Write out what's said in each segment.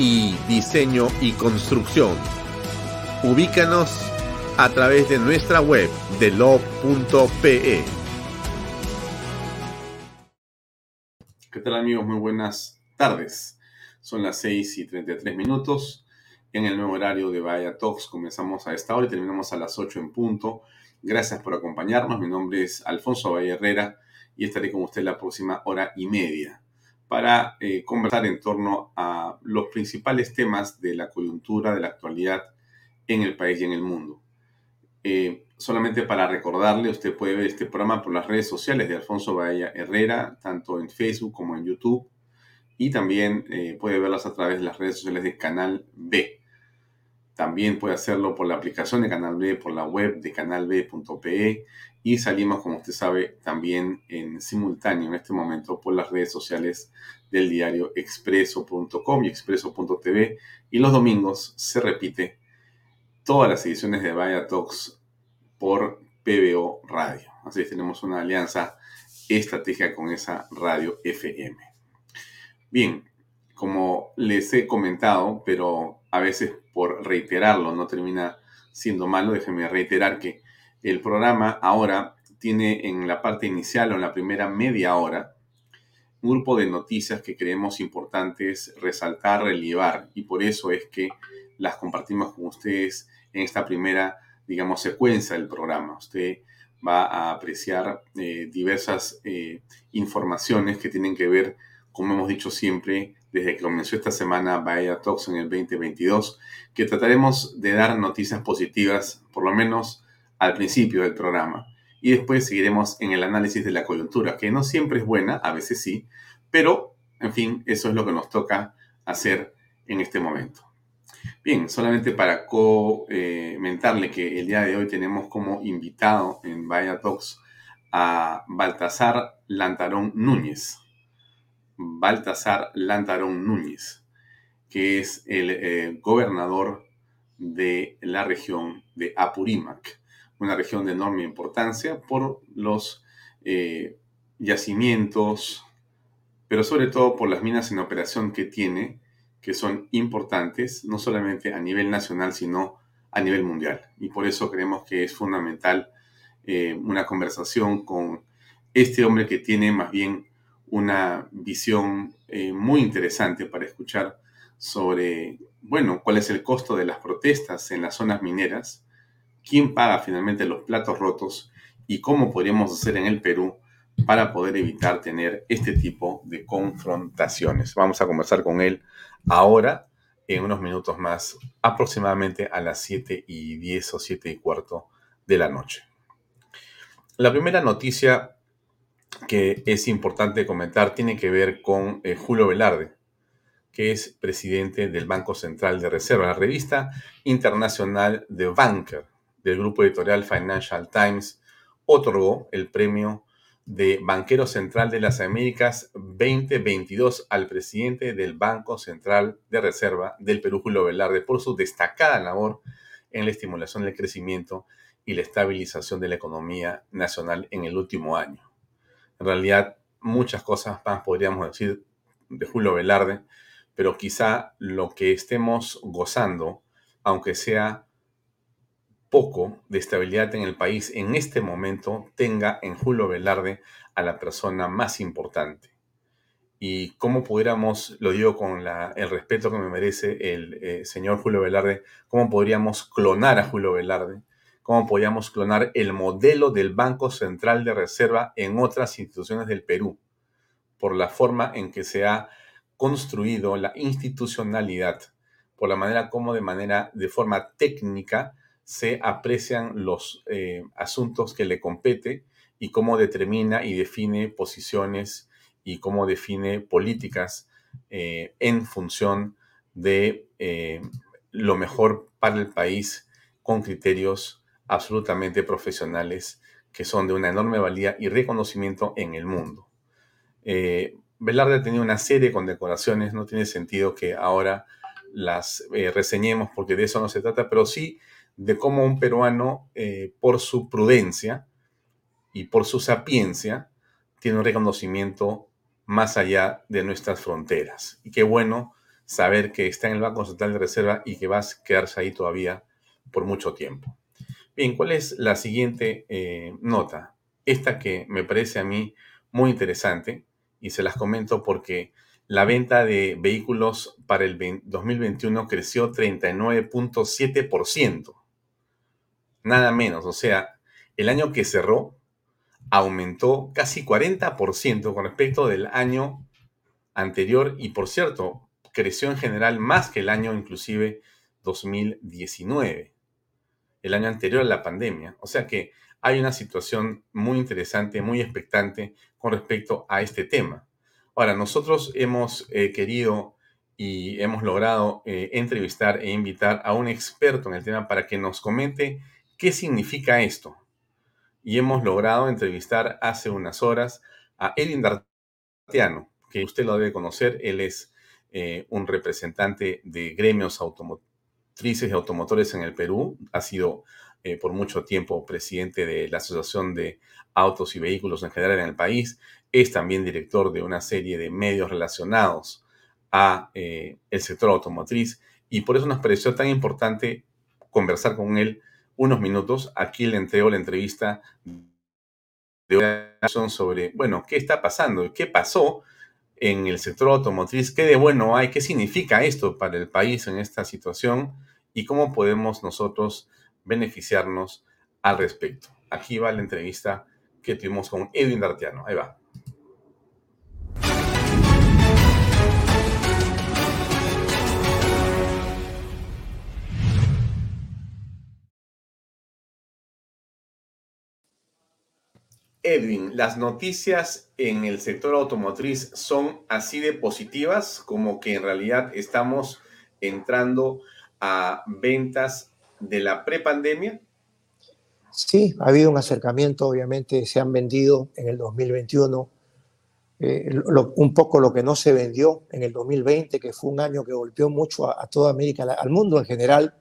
y diseño y construcción. Ubícanos a través de nuestra web de lo.pe. ¿Qué tal amigos? Muy buenas tardes. Son las 6 y 33 minutos en el nuevo horario de Vaya Talks. Comenzamos a esta hora y terminamos a las 8 en punto. Gracias por acompañarnos. Mi nombre es Alfonso Valle Herrera y estaré con usted la próxima hora y media para eh, conversar en torno a los principales temas de la coyuntura, de la actualidad en el país y en el mundo. Eh, solamente para recordarle, usted puede ver este programa por las redes sociales de Alfonso Bahía Herrera, tanto en Facebook como en YouTube, y también eh, puede verlas a través de las redes sociales de Canal B. También puede hacerlo por la aplicación de Canal B, por la web de canalb.pe y salimos, como usted sabe, también en simultáneo en este momento por las redes sociales del diario expreso.com y expreso.tv. Y los domingos se repite todas las ediciones de Vaya Talks por PBO Radio. Así que tenemos una alianza estratégica con esa radio FM. Bien, como les he comentado, pero a veces por reiterarlo no termina siendo malo, déjenme reiterar que el programa ahora tiene en la parte inicial o en la primera media hora un grupo de noticias que creemos importantes resaltar, relevar y por eso es que las compartimos con ustedes en esta primera, digamos, secuencia del programa. Usted va a apreciar eh, diversas eh, informaciones que tienen que ver, como hemos dicho siempre, desde que comenzó esta semana Bahía Talks en el 2022, que trataremos de dar noticias positivas, por lo menos al principio del programa. Y después seguiremos en el análisis de la coyuntura, que no siempre es buena, a veces sí, pero, en fin, eso es lo que nos toca hacer en este momento. Bien, solamente para comentarle que el día de hoy tenemos como invitado en Vaya Talks a Baltasar Lantarón Núñez. Baltasar Lantarón Núñez, que es el eh, gobernador de la región de Apurímac, una región de enorme importancia por los eh, yacimientos, pero sobre todo por las minas en operación que tiene, que son importantes, no solamente a nivel nacional, sino a nivel mundial. Y por eso creemos que es fundamental eh, una conversación con este hombre que tiene más bien una visión eh, muy interesante para escuchar sobre, bueno, cuál es el costo de las protestas en las zonas mineras, quién paga finalmente los platos rotos y cómo podríamos hacer en el Perú para poder evitar tener este tipo de confrontaciones. Vamos a conversar con él ahora, en unos minutos más, aproximadamente a las 7 y 10 o 7 y cuarto de la noche. La primera noticia que es importante comentar tiene que ver con eh, Julio Velarde, que es presidente del Banco Central de Reserva, la revista internacional de Banker del grupo editorial Financial Times otorgó el premio de banquero central de las Américas 2022 al presidente del Banco Central de Reserva del Perú, Julio Velarde, por su destacada labor en la estimulación del crecimiento y la estabilización de la economía nacional en el último año. En realidad, muchas cosas más podríamos decir de Julio Velarde, pero quizá lo que estemos gozando, aunque sea poco de estabilidad en el país en este momento tenga en Julio Velarde a la persona más importante. Y cómo pudiéramos, lo digo con el respeto que me merece el eh, señor Julio Velarde, cómo podríamos clonar a Julio Velarde, cómo podríamos clonar el modelo del Banco Central de Reserva en otras instituciones del Perú, por la forma en que se ha construido la institucionalidad, por la manera como de manera, de forma técnica, se aprecian los eh, asuntos que le compete y cómo determina y define posiciones y cómo define políticas eh, en función de eh, lo mejor para el país con criterios absolutamente profesionales que son de una enorme valía y reconocimiento en el mundo. Velarde ha tenido una serie de condecoraciones, no tiene sentido que ahora las reseñemos porque de eso no se trata, pero sí de cómo un peruano, eh, por su prudencia y por su sapiencia, tiene un reconocimiento más allá de nuestras fronteras. Y qué bueno saber que está en el Banco Central de Reserva y que va a quedarse ahí todavía por mucho tiempo. Bien, ¿cuál es la siguiente eh, nota? Esta que me parece a mí muy interesante y se las comento porque la venta de vehículos para el 2021 creció 39.7% nada menos. O sea, el año que cerró aumentó casi 40% con respecto del año anterior y por cierto, creció en general más que el año inclusive 2019, el año anterior a la pandemia. O sea que hay una situación muy interesante, muy expectante con respecto a este tema. Ahora, nosotros hemos eh, querido y hemos logrado eh, entrevistar e invitar a un experto en el tema para que nos comente ¿Qué significa esto? Y hemos logrado entrevistar hace unas horas a Edwin Dartiano, que usted lo debe conocer. Él es eh, un representante de gremios automotrices y automotores en el Perú. Ha sido eh, por mucho tiempo presidente de la Asociación de Autos y Vehículos en general en el país. Es también director de una serie de medios relacionados a eh, el sector automotriz y por eso nos pareció tan importante conversar con él unos minutos. Aquí le entrego la entrevista de una sobre, bueno, qué está pasando, qué pasó en el sector automotriz, qué de bueno hay, qué significa esto para el país en esta situación y cómo podemos nosotros beneficiarnos al respecto. Aquí va la entrevista que tuvimos con Edwin Dartiano. Ahí va. Edwin, ¿las noticias en el sector automotriz son así de positivas como que en realidad estamos entrando a ventas de la prepandemia? Sí, ha habido un acercamiento, obviamente se han vendido en el 2021 eh, un poco lo que no se vendió en el 2020, que fue un año que golpeó mucho a toda América, al mundo en general,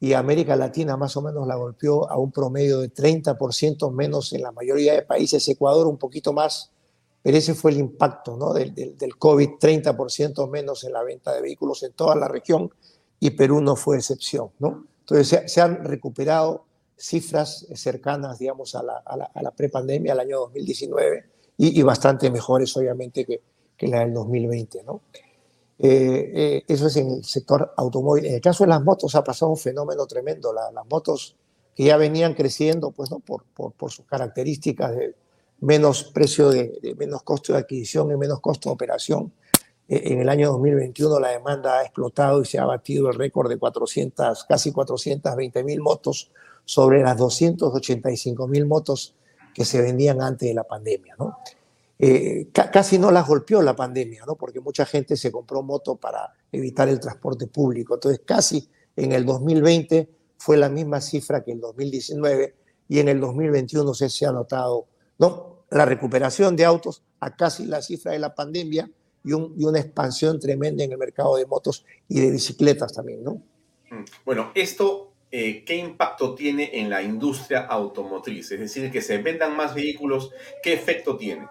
y América Latina más o menos la golpeó a un promedio de 30% menos en la mayoría de países, Ecuador un poquito más, pero ese fue el impacto ¿no? del, del, COVID, 30% menos en la venta de vehículos en toda la región y Perú no fue excepción. ¿no? Entonces se, han recuperado cifras cercanas, digamos, a la, a la, a la prepandemia, al año 2019, y, y, bastante mejores, obviamente, que, que la del 2020. ¿no? Eh, eh, eso es en el sector automóvil. En el caso de las motos ha pasado un fenómeno tremendo. las motos que ya venían creciendo pues, ¿no? por, por, por sus características de menos precio, de, menos costo de adquisición y menos costo de operación. Eh, en el año 2021 la demanda ha explotado y se ha batido el récord de 400, casi 420 mil motos sobre las 285 mil motos que se vendían antes de la pandemia. ¿no? Eh, casi no las golpeó la pandemia, ¿no? porque mucha gente se compró moto para evitar el transporte público. Entonces, casi en el 2020 fue la misma cifra que en el 2019 y en el 2021 se, se ha notado, ¿no? la recuperación de autos a casi la cifra de la pandemia y, una expansión tremenda en el mercado de motos y de bicicletas también, ¿no? Mm. Bueno, esto, eh, ¿qué impacto tiene en la industria automotriz? Es decir, que se vendan más vehículos, ¿qué efecto tiene?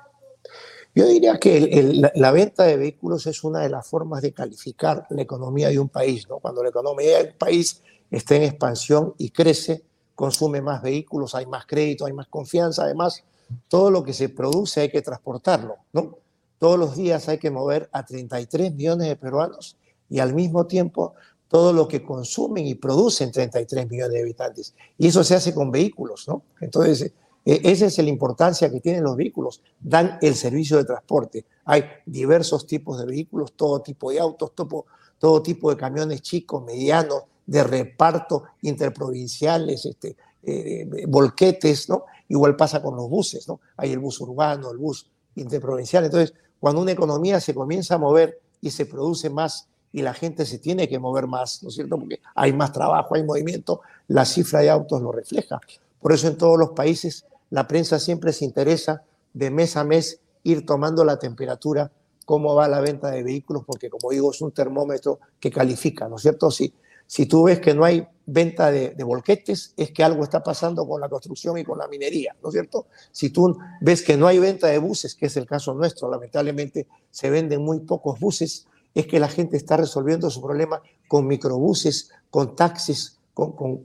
Yo diría que la, venta de vehículos es una de las formas de calificar la economía de un país, ¿no? Cuando la economía de un país está en expansión y crece, consume más vehículos, hay más crédito, hay más confianza, además, todo lo que se produce hay que transportarlo, ¿no? Todos los días hay que mover a 33 millones de peruanos y al mismo tiempo todo lo que consumen y producen 33 millones de habitantes. Y eso se hace con vehículos, ¿no? Entonces, e, esa es la importancia que tienen los vehículos, dan el servicio de transporte. Hay diversos tipos de vehículos, todo tipo de autos, todo, todo tipo de camiones chicos, medianos, de reparto interprovinciales, este, eh, volquetes, ¿no? Igual pasa con los buses, ¿no? Hay el bus urbano, el bus interprovincial. Entonces, cuando una economía se comienza a mover y se produce más y la gente se tiene que mover más, ¿no es cierto? Porque hay más trabajo, hay movimiento, la cifra de autos lo refleja. Por eso en todos los países la prensa siempre se interesa de mes a mes ir tomando la temperatura, cómo va la venta de vehículos, porque como digo, es un termómetro que califica, ¿no es cierto? Si, si tú ves que no hay venta de, de, volquetes, es que algo está pasando con la construcción y con la minería, ¿no es cierto? Si tú ves que no hay venta de buses, que es el caso nuestro, lamentablemente se venden muy pocos buses, es que la gente está resolviendo su problema con microbuses, con taxis, con,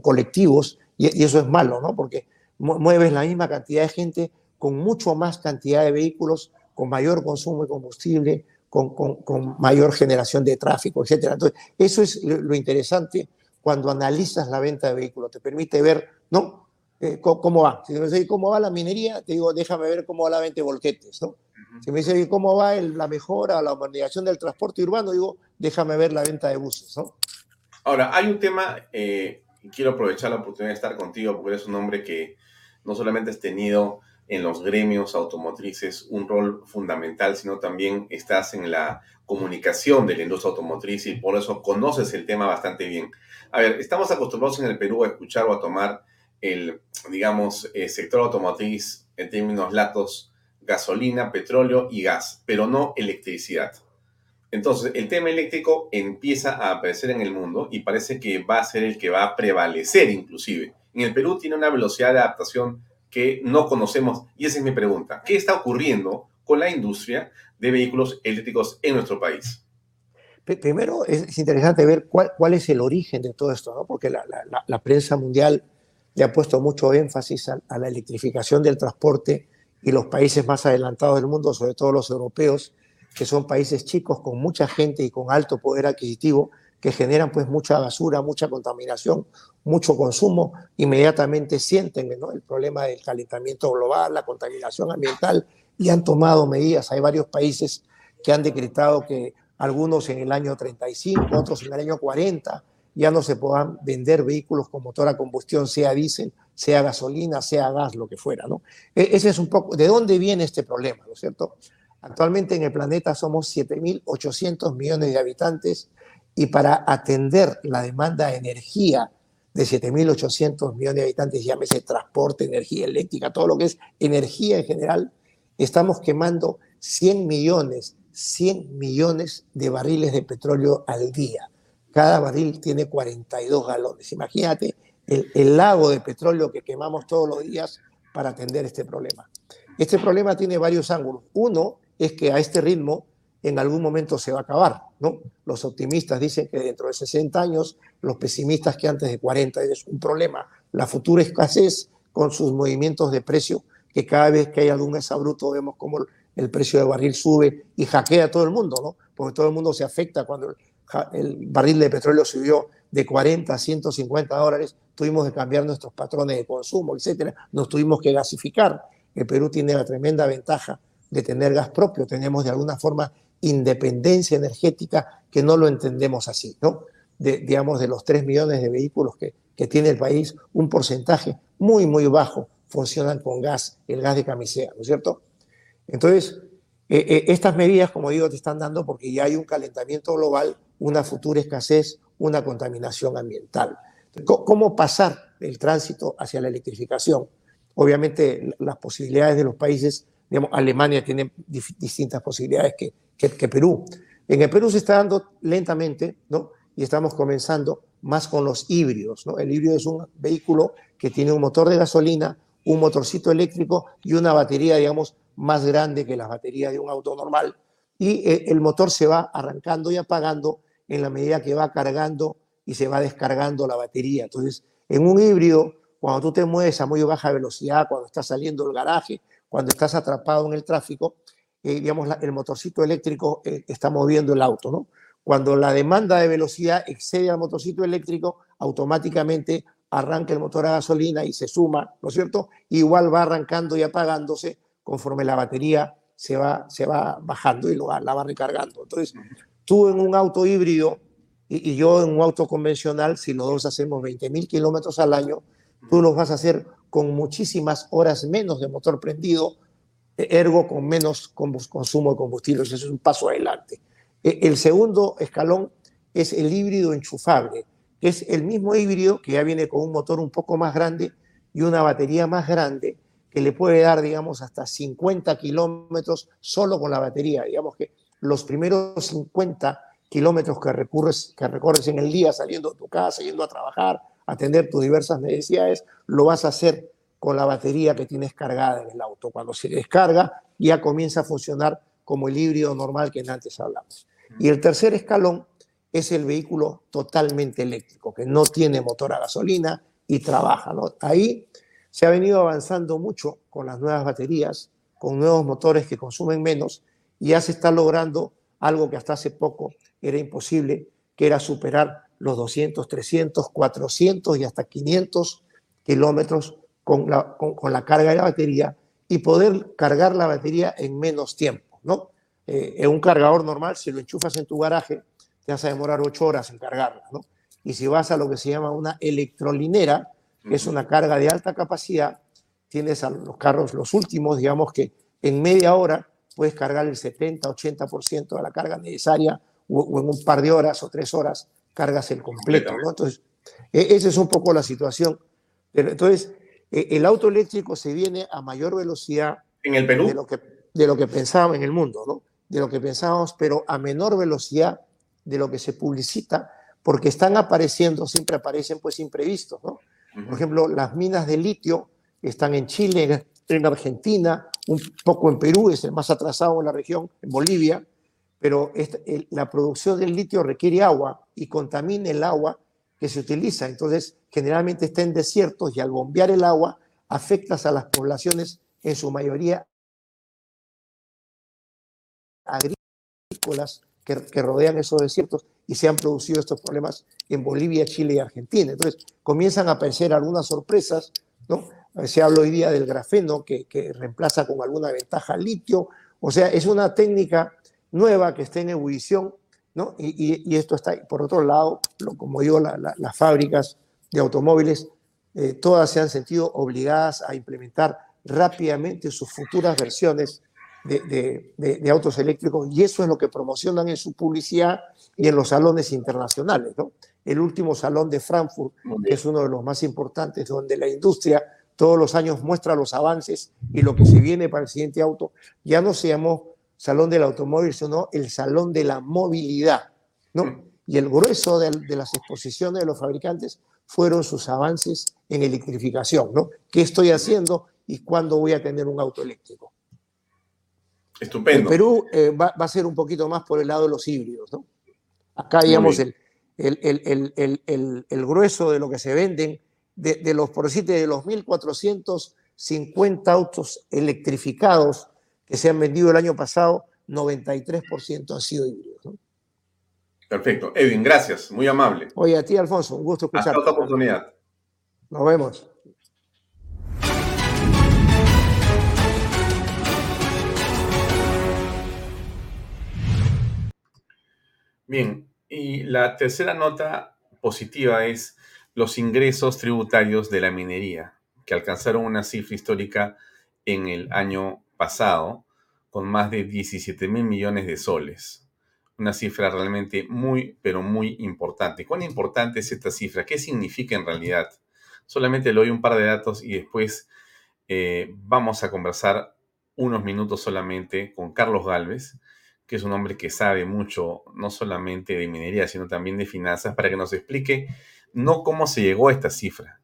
colectivos, y, y, eso es malo, ¿no? Porque mueves la misma cantidad de gente con mucho más cantidad de vehículos, con mayor consumo de combustible, con, con, mayor generación de tráfico, etc. Entonces, eso es lo, interesante cuando analizas la venta de vehículos. Te permite ver, ¿no? Eh, ¿Cómo va? Si me dice, ¿cómo va la minería? Te digo, déjame ver cómo va la venta de volquetes, ¿no? Si me dice, ¿cómo va la mejora, la modernización del transporte urbano? Digo, déjame ver la venta de buses, ¿no? Ahora, hay un tema, eh, y quiero aprovechar la oportunidad de estar contigo porque eres un hombre que no solamente has tenido en los gremios automotrices un rol fundamental, sino también estás en la comunicación de la industria automotriz y por eso conoces el tema bastante bien. A ver, estamos acostumbrados en el Perú a escuchar o a tomar el, digamos, el sector automotriz en términos latos, gasolina, petróleo y gas, pero no electricidad. Entonces, el tema eléctrico empieza a aparecer en el mundo y parece que va a ser el que va a prevalecer inclusive en el Perú tiene una velocidad de adaptación que no conocemos y esa es mi pregunta. ¿Qué está ocurriendo con la industria de vehículos eléctricos en nuestro país? Primero es interesante ver cuál, es el origen de todo esto, ¿no? porque la, prensa mundial le ha puesto mucho énfasis a la electrificación del transporte y los países más adelantados del mundo, sobre todo los europeos, que son países chicos con mucha gente y con alto poder adquisitivo, que generan pues mucha basura, mucha contaminación, mucho consumo, inmediatamente sienten el problema del calentamiento global, la contaminación ambiental y han tomado medidas. Hay varios países que han decretado que algunos en el año 35, otros en el año 40, ya no se puedan vender vehículos con motor a combustión, sea diésel, sea gasolina, sea gas, lo que fuera. ¿no? E-, ese es un poco, ¿de dónde viene este problema? ¿no es cierto? Actualmente en el planeta somos 7.800 millones de habitantes y para atender la demanda de energía de 7.800 millones de habitantes, llámese transporte, energía eléctrica, todo lo que es energía en general, estamos quemando 100 millones, 100 millones de barriles de petróleo al día. Cada barril tiene 42 galones. Imagínate el, el lago de petróleo que quemamos todos los días para atender este problema. Este problema tiene varios ángulos. Uno es que a este ritmo en algún momento se va a acabar, ¿no? Los optimistas dicen que dentro de 60 años, los pesimistas que antes de 40 es un problema. La futura escasez con sus movimientos de precio, que cada vez que hay algún exabruto vemos como el precio del barril sube y hackea a todo el mundo, ¿no? Porque todo el mundo se afecta cuando el, barril de petróleo subió de 40 a 150 dólares, tuvimos que cambiar nuestros patrones de consumo, etcétera, nos tuvimos que gasificar. El Perú tiene la tremenda ventaja de tener gas propio, tenemos de alguna forma independencia energética que no lo entendemos así, ¿no? De, digamos, de los 3 millones de vehículos que, que tiene el país, un porcentaje muy, muy bajo funcionan con gas, el gas de camisea, ¿no es cierto? Entonces, eh, eh, estas medidas, como digo, te están dando porque ya hay un calentamiento global, una futura escasez, una contaminación ambiental. ¿Cómo pasar el tránsito hacia la electrificación? obviamente las posibilidades de los países, digamos, Alemania tiene distintas posibilidades que, que, Perú. En el Perú se está dando lentamente, ¿no? Y estamos comenzando más con los híbridos, ¿no? El híbrido es un vehículo que tiene un motor de gasolina, un motorcito eléctrico y una batería, digamos, más grande que las baterías de un auto normal. Y eh, el motor se va arrancando y apagando en la medida que va cargando y se va descargando la batería. Entonces, en un híbrido, cuando tú te mueves a muy baja velocidad, cuando estás saliendo del garaje, cuando estás atrapado en el tráfico, eh, digamos, el motorcito eléctrico eh, está moviendo el auto, ¿no? Cuando la demanda de velocidad excede al motorcito eléctrico, automáticamente arranca el motor a gasolina y se suma, ¿no es cierto? Igual va arrancando y apagándose conforme la batería se va, se va bajando y lo la va recargando. Entonces, tú en un auto híbrido y, yo en un auto convencional, si los dos hacemos 20.000 kilómetros al año, tú los vas a hacer con muchísimas horas menos de motor prendido, ergo con menos consumo de combustible. Eso es un paso adelante. E, el segundo escalón es el híbrido enchufable, que es el mismo híbrido que ya viene con un motor un poco más grande y una batería más grande que le puede dar, digamos, hasta 50 kilómetros solo con la batería. Digamos que los primeros 50 kilómetros que, que recorres en el día saliendo de tu casa, yendo a trabajar, atender tus diversas necesidades, lo vas a hacer con la batería que tienes cargada en el auto. Cuando se descarga, ya comienza a funcionar como el híbrido normal que antes hablamos. Y el tercer escalón es el vehículo totalmente eléctrico, que no tiene motor a gasolina y trabaja. Ahí se ha venido avanzando mucho con las nuevas baterías, con nuevos motores que consumen menos, y ya se está logrando algo que hasta hace poco era imposible, que era superar los 200, 300, 400 y hasta 500 kilómetros con la, con, la carga de la batería y poder cargar la batería en menos tiempo, ¿no? Eh, en un cargador normal, si lo enchufas en tu garaje, te vas a demorar 8 horas en cargarla, ¿no? Y si vas a lo que se llama una electrolinera, que es una carga de alta capacidad, tienes a los carros, los últimos, digamos que en media hora puedes cargar el 70, 80% de la carga necesaria o, en un par de horas o tres horas cargas el completo. ¿no? Entonces, e, esa es un poco la situación. Pero, entonces, e, el auto eléctrico se viene a mayor velocidad en el Perú de lo que, de lo que pensábamos en el mundo, ¿no? de lo que pensábamos, pero a menor velocidad de lo que se publicita, porque están apareciendo, siempre aparecen pues imprevistos. ¿no? Por ejemplo, las minas de litio están en Chile, en Argentina, un poco en Perú, es el más atrasado en la región, en Bolivia, pero la producción del litio requiere agua y contamina el agua que se utiliza. Entonces, generalmente está en desiertos y al bombear el agua afectas a las poblaciones, en su mayoría agrícolas, que, que rodean esos desiertos y se han producido estos problemas en Bolivia, Chile y Argentina. Entonces, comienzan a aparecer algunas sorpresas, ¿no? Se habla hoy día del grafeno que, reemplaza con alguna ventaja al litio. O sea, es una técnica nueva que está en ebullición, ¿no? Y, esto está, por otro lado, como digo, las fábricas de automóviles, eh, todas se han sentido obligadas a implementar rápidamente sus futuras versiones de, de, autos eléctricos y eso es lo que promocionan en su publicidad y en los salones internacionales. ¿no? El último salón de Frankfurt, que es uno de los más importantes, donde la industria todos los años muestra los avances y lo que se viene para el siguiente auto, ya no se llamó Salón del Automóvil, sino el Salón de la Movilidad. ¿no? Y el grueso de, de las exposiciones de los fabricantes fueron sus avances en electrificación. ¿no? ¿Qué estoy haciendo y cuándo voy a tener un auto eléctrico? Estupendo. En Perú eh, va, a ser un poquito más por el lado de los híbridos. ¿no? Acá, digamos, el, el, el, el, grueso de lo que se venden de, los, por decirte, de los 1.450 autos electrificados que se han vendido el año pasado, 93% han sido híbridos. Perfecto. Edwin, gracias. Muy amable. Oye, a ti, Alfonso, un gusto escucharte. Hasta otra oportunidad. Nos vemos. Bien, y la tercera nota positiva es los ingresos tributarios de la minería, que alcanzaron una cifra histórica en el año pasado con más de 17 mil millones de soles. Una cifra realmente muy, pero muy importante. ¿Cuán importante es esta cifra? ¿Qué significa en realidad? Solamente le doy un par de datos y después eh, vamos a conversar unos minutos solamente con Carlos Galvez, que es un hombre que sabe mucho, no solamente de minería, sino también de finanzas, para que nos explique no cómo se llegó a esta cifra.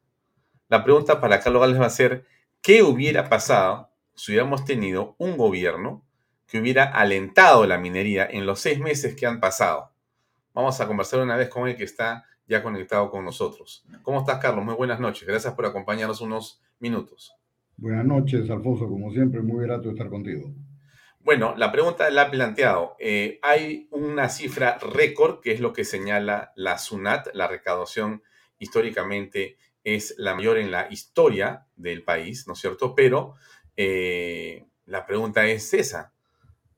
La pregunta para Carlos Galvez va a ser, ¿qué hubiera pasado si hubiéramos tenido un gobierno que hubiera alentado la minería en los seis meses que han pasado? Vamos a conversar una vez con él que está ya conectado con nosotros. ¿Cómo estás, Carlos? Muy buenas noches. Gracias por acompañarnos unos minutos. Buenas noches, Alfonso. Como siempre, muy grato estar contigo. Bueno, la pregunta la ha planteado. Eh, hay una cifra récord, que es lo que señala la SUNAT, la recaudación históricamente es la mayor en la historia del país, ¿no es cierto? Pero eh, la pregunta es esa.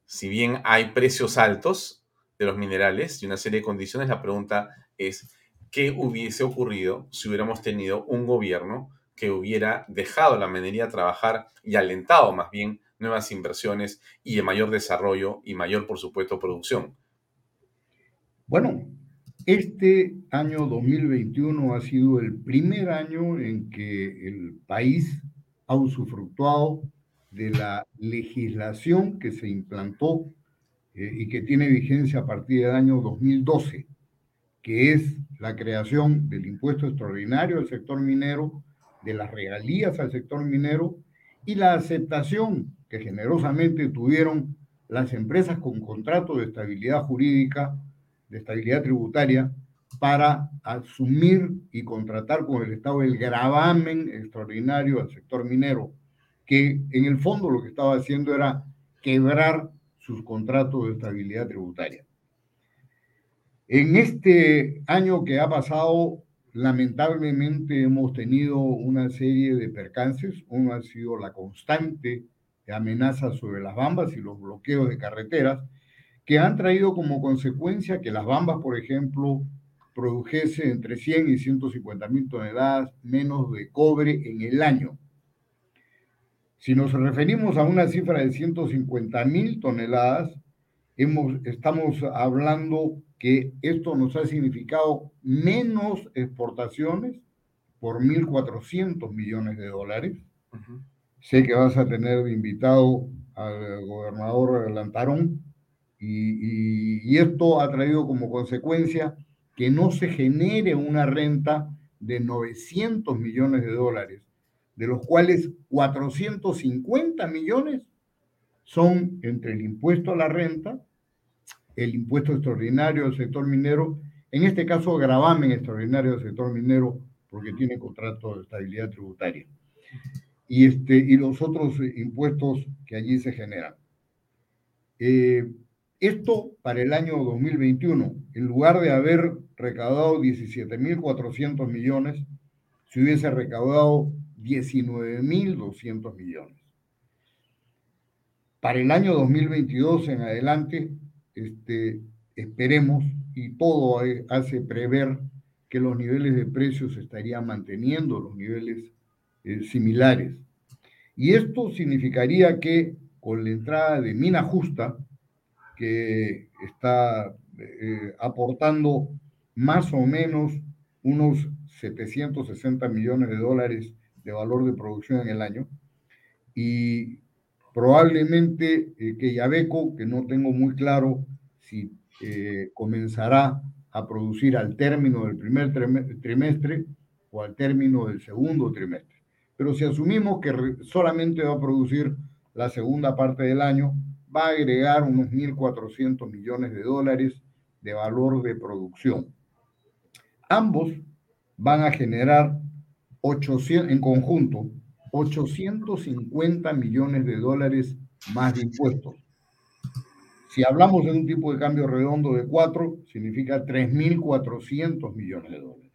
Si bien hay precios altos de los minerales y una serie de condiciones, la pregunta es, ¿qué hubiese ocurrido si hubiéramos tenido un gobierno que hubiera dejado la minería trabajar y alentado más bien nuevas inversiones y de mayor desarrollo y mayor, por supuesto, producción? Bueno, este año 2021 ha sido el primer año en que el país ha usufructuado de la legislación que se implantó eh, y que tiene vigencia a partir del año 2012, que es la creación del impuesto extraordinario al sector minero, de las regalías al sector minero y la aceptación que generosamente tuvieron las empresas con contrato de estabilidad jurídica, de estabilidad tributaria, para asumir y contratar con el Estado el gravamen extraordinario al sector minero, que en el fondo lo que estaba haciendo era quebrar sus contratos de estabilidad tributaria. En este año que ha pasado, lamentablemente hemos tenido una serie de percances. Uno ha sido la constante amenazas sobre las bambas y los bloqueos de carreteras, que han traído como consecuencia que las bambas, por ejemplo, produjese entre 100 y 150 mil toneladas menos de cobre en el año. Si nos referimos a una cifra de 150 mil toneladas, hemos, estamos hablando que esto nos ha significado menos exportaciones por 1.400 millones de dólares. Sé que vas a tener invitado al gobernador Lantarón y, y, esto ha traído como consecuencia que no se genere una renta de 900 millones de dólares, de los cuales 450 millones son entre el impuesto a la renta, el impuesto extraordinario del sector minero, en este caso gravamen extraordinario del sector minero porque tiene contrato de estabilidad tributaria y, este, y los otros impuestos que allí se generan. Eh, esto para el año 2021, en lugar de haber recaudado 17.400 millones, se hubiese recaudado 19.200 millones. Para el año 2022 en adelante, este, esperemos, y todo hace prever que los niveles de precios estarían manteniendo los niveles eh, similares. Y esto significaría que con la entrada de Mina Justa, que está eh, aportando más o menos unos 760 millones de dólares de valor de producción en el año, y probablemente eh, que Yabeco, que no tengo muy claro si comenzará a producir al término del primer trimestre o al término del segundo trimestre. Pero si asumimos que solamente va a producir la segunda parte del año, va a agregar unos 1.400 millones de dólares de valor de producción. Ambos van a generar 800, en conjunto 850 millones de dólares más de impuestos. Si hablamos de un tipo de cambio redondo de 4, significa 3.400 millones de dólares.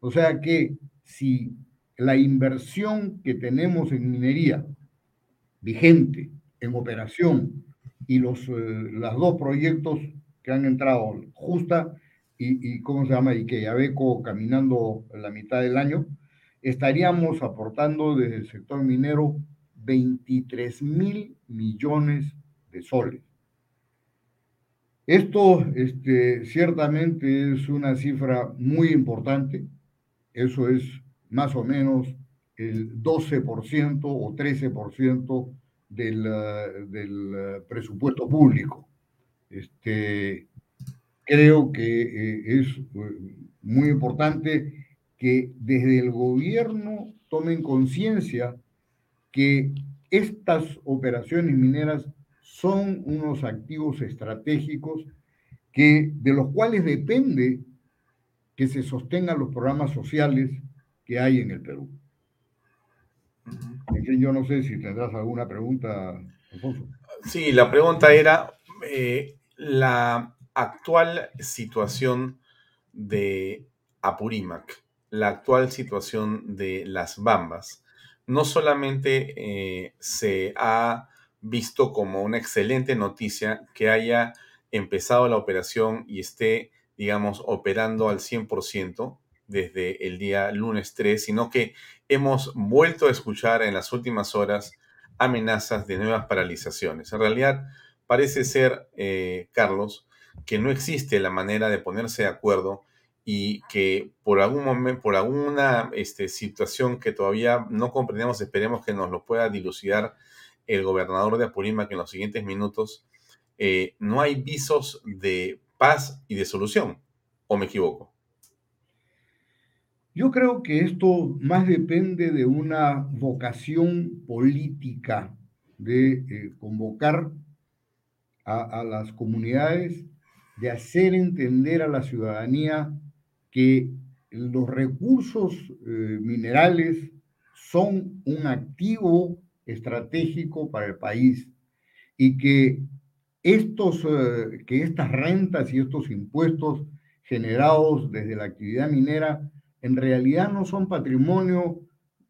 O sea que si la inversión que tenemos en minería vigente, en operación, y los eh, dos proyectos que han entrado, Justa y, ¿cómo se llama? Y que Yabeco caminando la mitad del año, estaríamos aportando desde el sector minero 23 mil millones de soles. Esto este, ciertamente es una cifra muy importante, eso es más o menos el 12% o 13% del, del presupuesto público. Este, creo que eh, es eh, muy importante que desde el gobierno tomen conciencia que estas operaciones mineras son unos activos estratégicos que, de los cuales depende que se sostengan los programas sociales que hay en el Perú. yo no sé si tendrás alguna pregunta, Alfonso. Sí, la pregunta era eh, la actual situación de Apurímac, la actual situación de las Bambas, no solamente eh, se ha visto como una excelente noticia que haya empezado la operación y esté, digamos, operando al 100% desde el día lunes 3, sino que hemos vuelto a escuchar en las últimas horas amenazas de nuevas paralizaciones. En realidad, parece ser, eh, Carlos, que no existe la manera de ponerse de acuerdo y que por algún momento, por alguna este, situación que todavía no comprendemos, esperemos que nos lo pueda dilucidar el gobernador de Apurímac en los siguientes minutos, eh, no hay visos de paz y de solución. ¿O me equivoco? Yo creo que esto más depende de una vocación política de eh, convocar a, las comunidades, de hacer entender a la ciudadanía que los recursos eh, minerales son un activo estratégico para el país y que, estos, eh, que estas rentas y estos impuestos generados desde la actividad minera en realidad no son patrimonio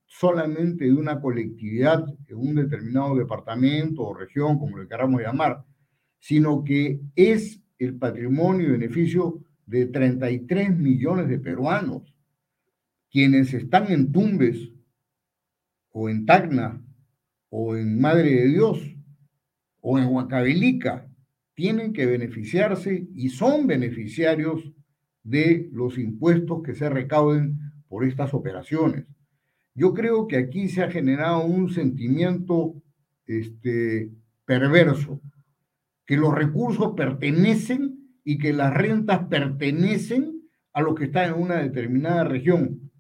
solamente de una colectividad en un determinado departamento o región, como le queramos llamar, sino que es el patrimonio y beneficio de 33 millones de peruanos, quienes están en Tumbes o en Tacna o en Madre de Dios o en Huancavelica, tienen que beneficiarse y son beneficiarios de los impuestos que se recauden por estas operaciones. Yo creo que aquí se ha generado un sentimiento este, perverso, que los recursos pertenecen y que las rentas pertenecen a los que están en una determinada región.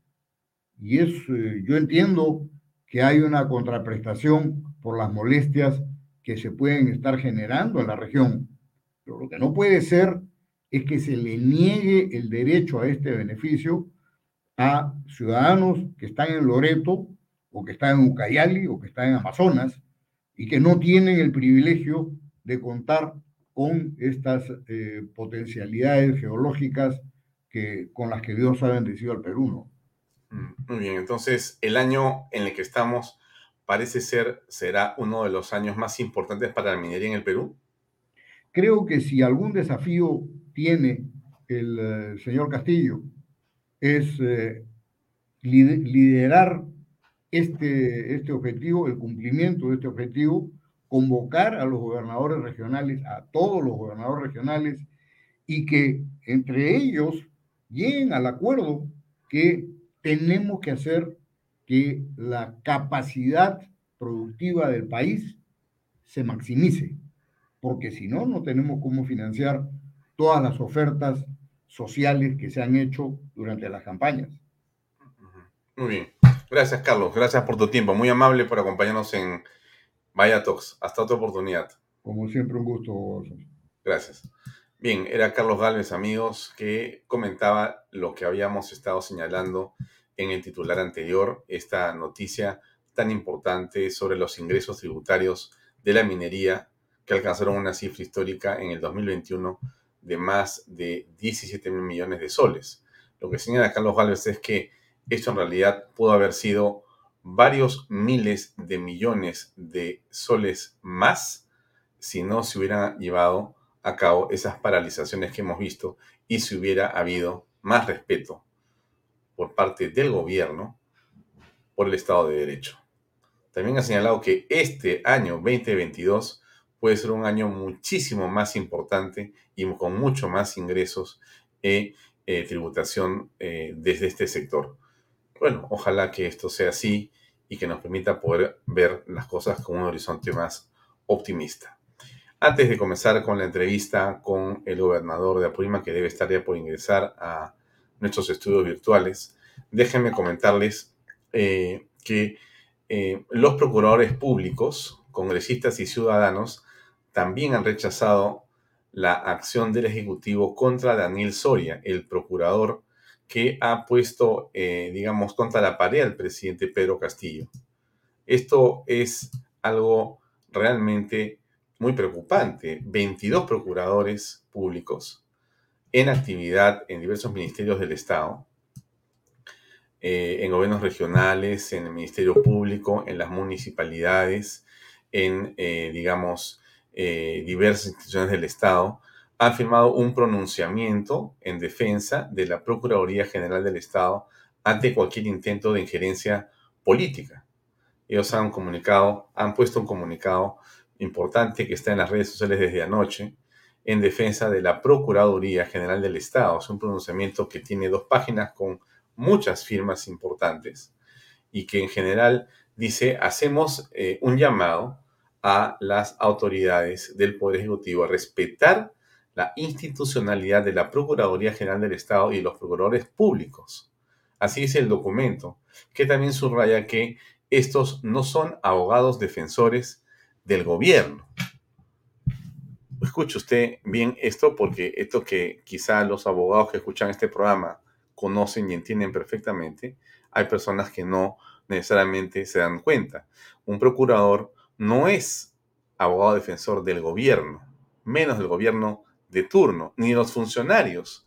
Y es, eh, yo entiendo que hay una contraprestación por las molestias que se pueden estar generando en la región. Pero lo que no puede ser es que se le niegue el derecho a este beneficio a ciudadanos que están en Loreto o que están en Ucayali o que están en Amazonas y que no tienen el privilegio de contar con estas eh, potencialidades geológicas que, con las que Dios ha bendecido al Perú. ¿no? Mm, muy bien, entonces el año en el que estamos parece ser, será uno de los años más importantes para la minería en el Perú. Creo que si algún desafío tiene el eh, señor Castillo es eh, liderar este, este objetivo, el cumplimiento de este objetivo, convocar a los gobernadores regionales, a todos los gobernadores regionales, y que entre ellos lleguen al acuerdo que tenemos que hacer que la capacidad productiva del país se maximice, porque si no, no tenemos cómo financiar todas las ofertas sociales que se han hecho durante las campañas. Muy bien. Gracias, Carlos. Gracias por tu tiempo. Muy amable por acompañarnos en Vaya Talks. Hasta otra oportunidad. Como siempre, un gusto. Gracias. Bien, era Carlos Gálvez, amigos, que comentaba lo que habíamos estado señalando en el titular anterior, esta noticia tan importante sobre los ingresos tributarios de la minería que alcanzaron una cifra histórica en el 2021 de más de 17 mil millones de soles. Lo que señala Carlos Gálvez es que esto en realidad pudo haber sido varios miles de millones de soles más si no se hubieran llevado a cabo esas paralizaciones que hemos visto y si hubiera habido más respeto por parte del gobierno por el Estado de Derecho. También ha señalado que este año 2022 puede ser un año muchísimo más importante y con mucho más ingresos e eh, tributación eh, desde este sector. Bueno, ojalá que esto sea así y que nos permita poder ver las cosas con un horizonte más optimista. Antes de comenzar con la entrevista con el gobernador de Apurima, que debe estar ya por ingresar a nuestros estudios virtuales, déjenme comentarles eh, que eh, los procuradores públicos, congresistas y ciudadanos también han rechazado la acción del Ejecutivo contra Daniel Soria, el procurador que ha puesto, eh, digamos, contra la pared al presidente Pedro Castillo. Esto es algo realmente muy preocupante. 22 procuradores públicos en actividad en diversos ministerios del Estado, eh, en gobiernos regionales, en el Ministerio Público, en las municipalidades, en, eh, digamos, diversas instituciones del Estado, ha firmado un pronunciamiento en defensa de la Procuraduría General del Estado ante cualquier intento de injerencia política. Ellos han comunicado, han puesto un comunicado importante que está en las redes sociales desde anoche en defensa de la Procuraduría General del Estado. Es un pronunciamiento que tiene dos páginas con muchas firmas importantes y que en general dice hacemos eh, un llamado a las autoridades del Poder Ejecutivo a respetar la institucionalidad de la Procuraduría General del Estado y los procuradores públicos. Así es el documento, que también subraya que estos no son abogados defensores del gobierno. Escuche usted bien esto porque esto que quizá los abogados que escuchan este programa conocen y entienden perfectamente, hay personas que no necesariamente se dan cuenta. Un procurador no es abogado defensor del gobierno, menos del gobierno de turno, ni los funcionarios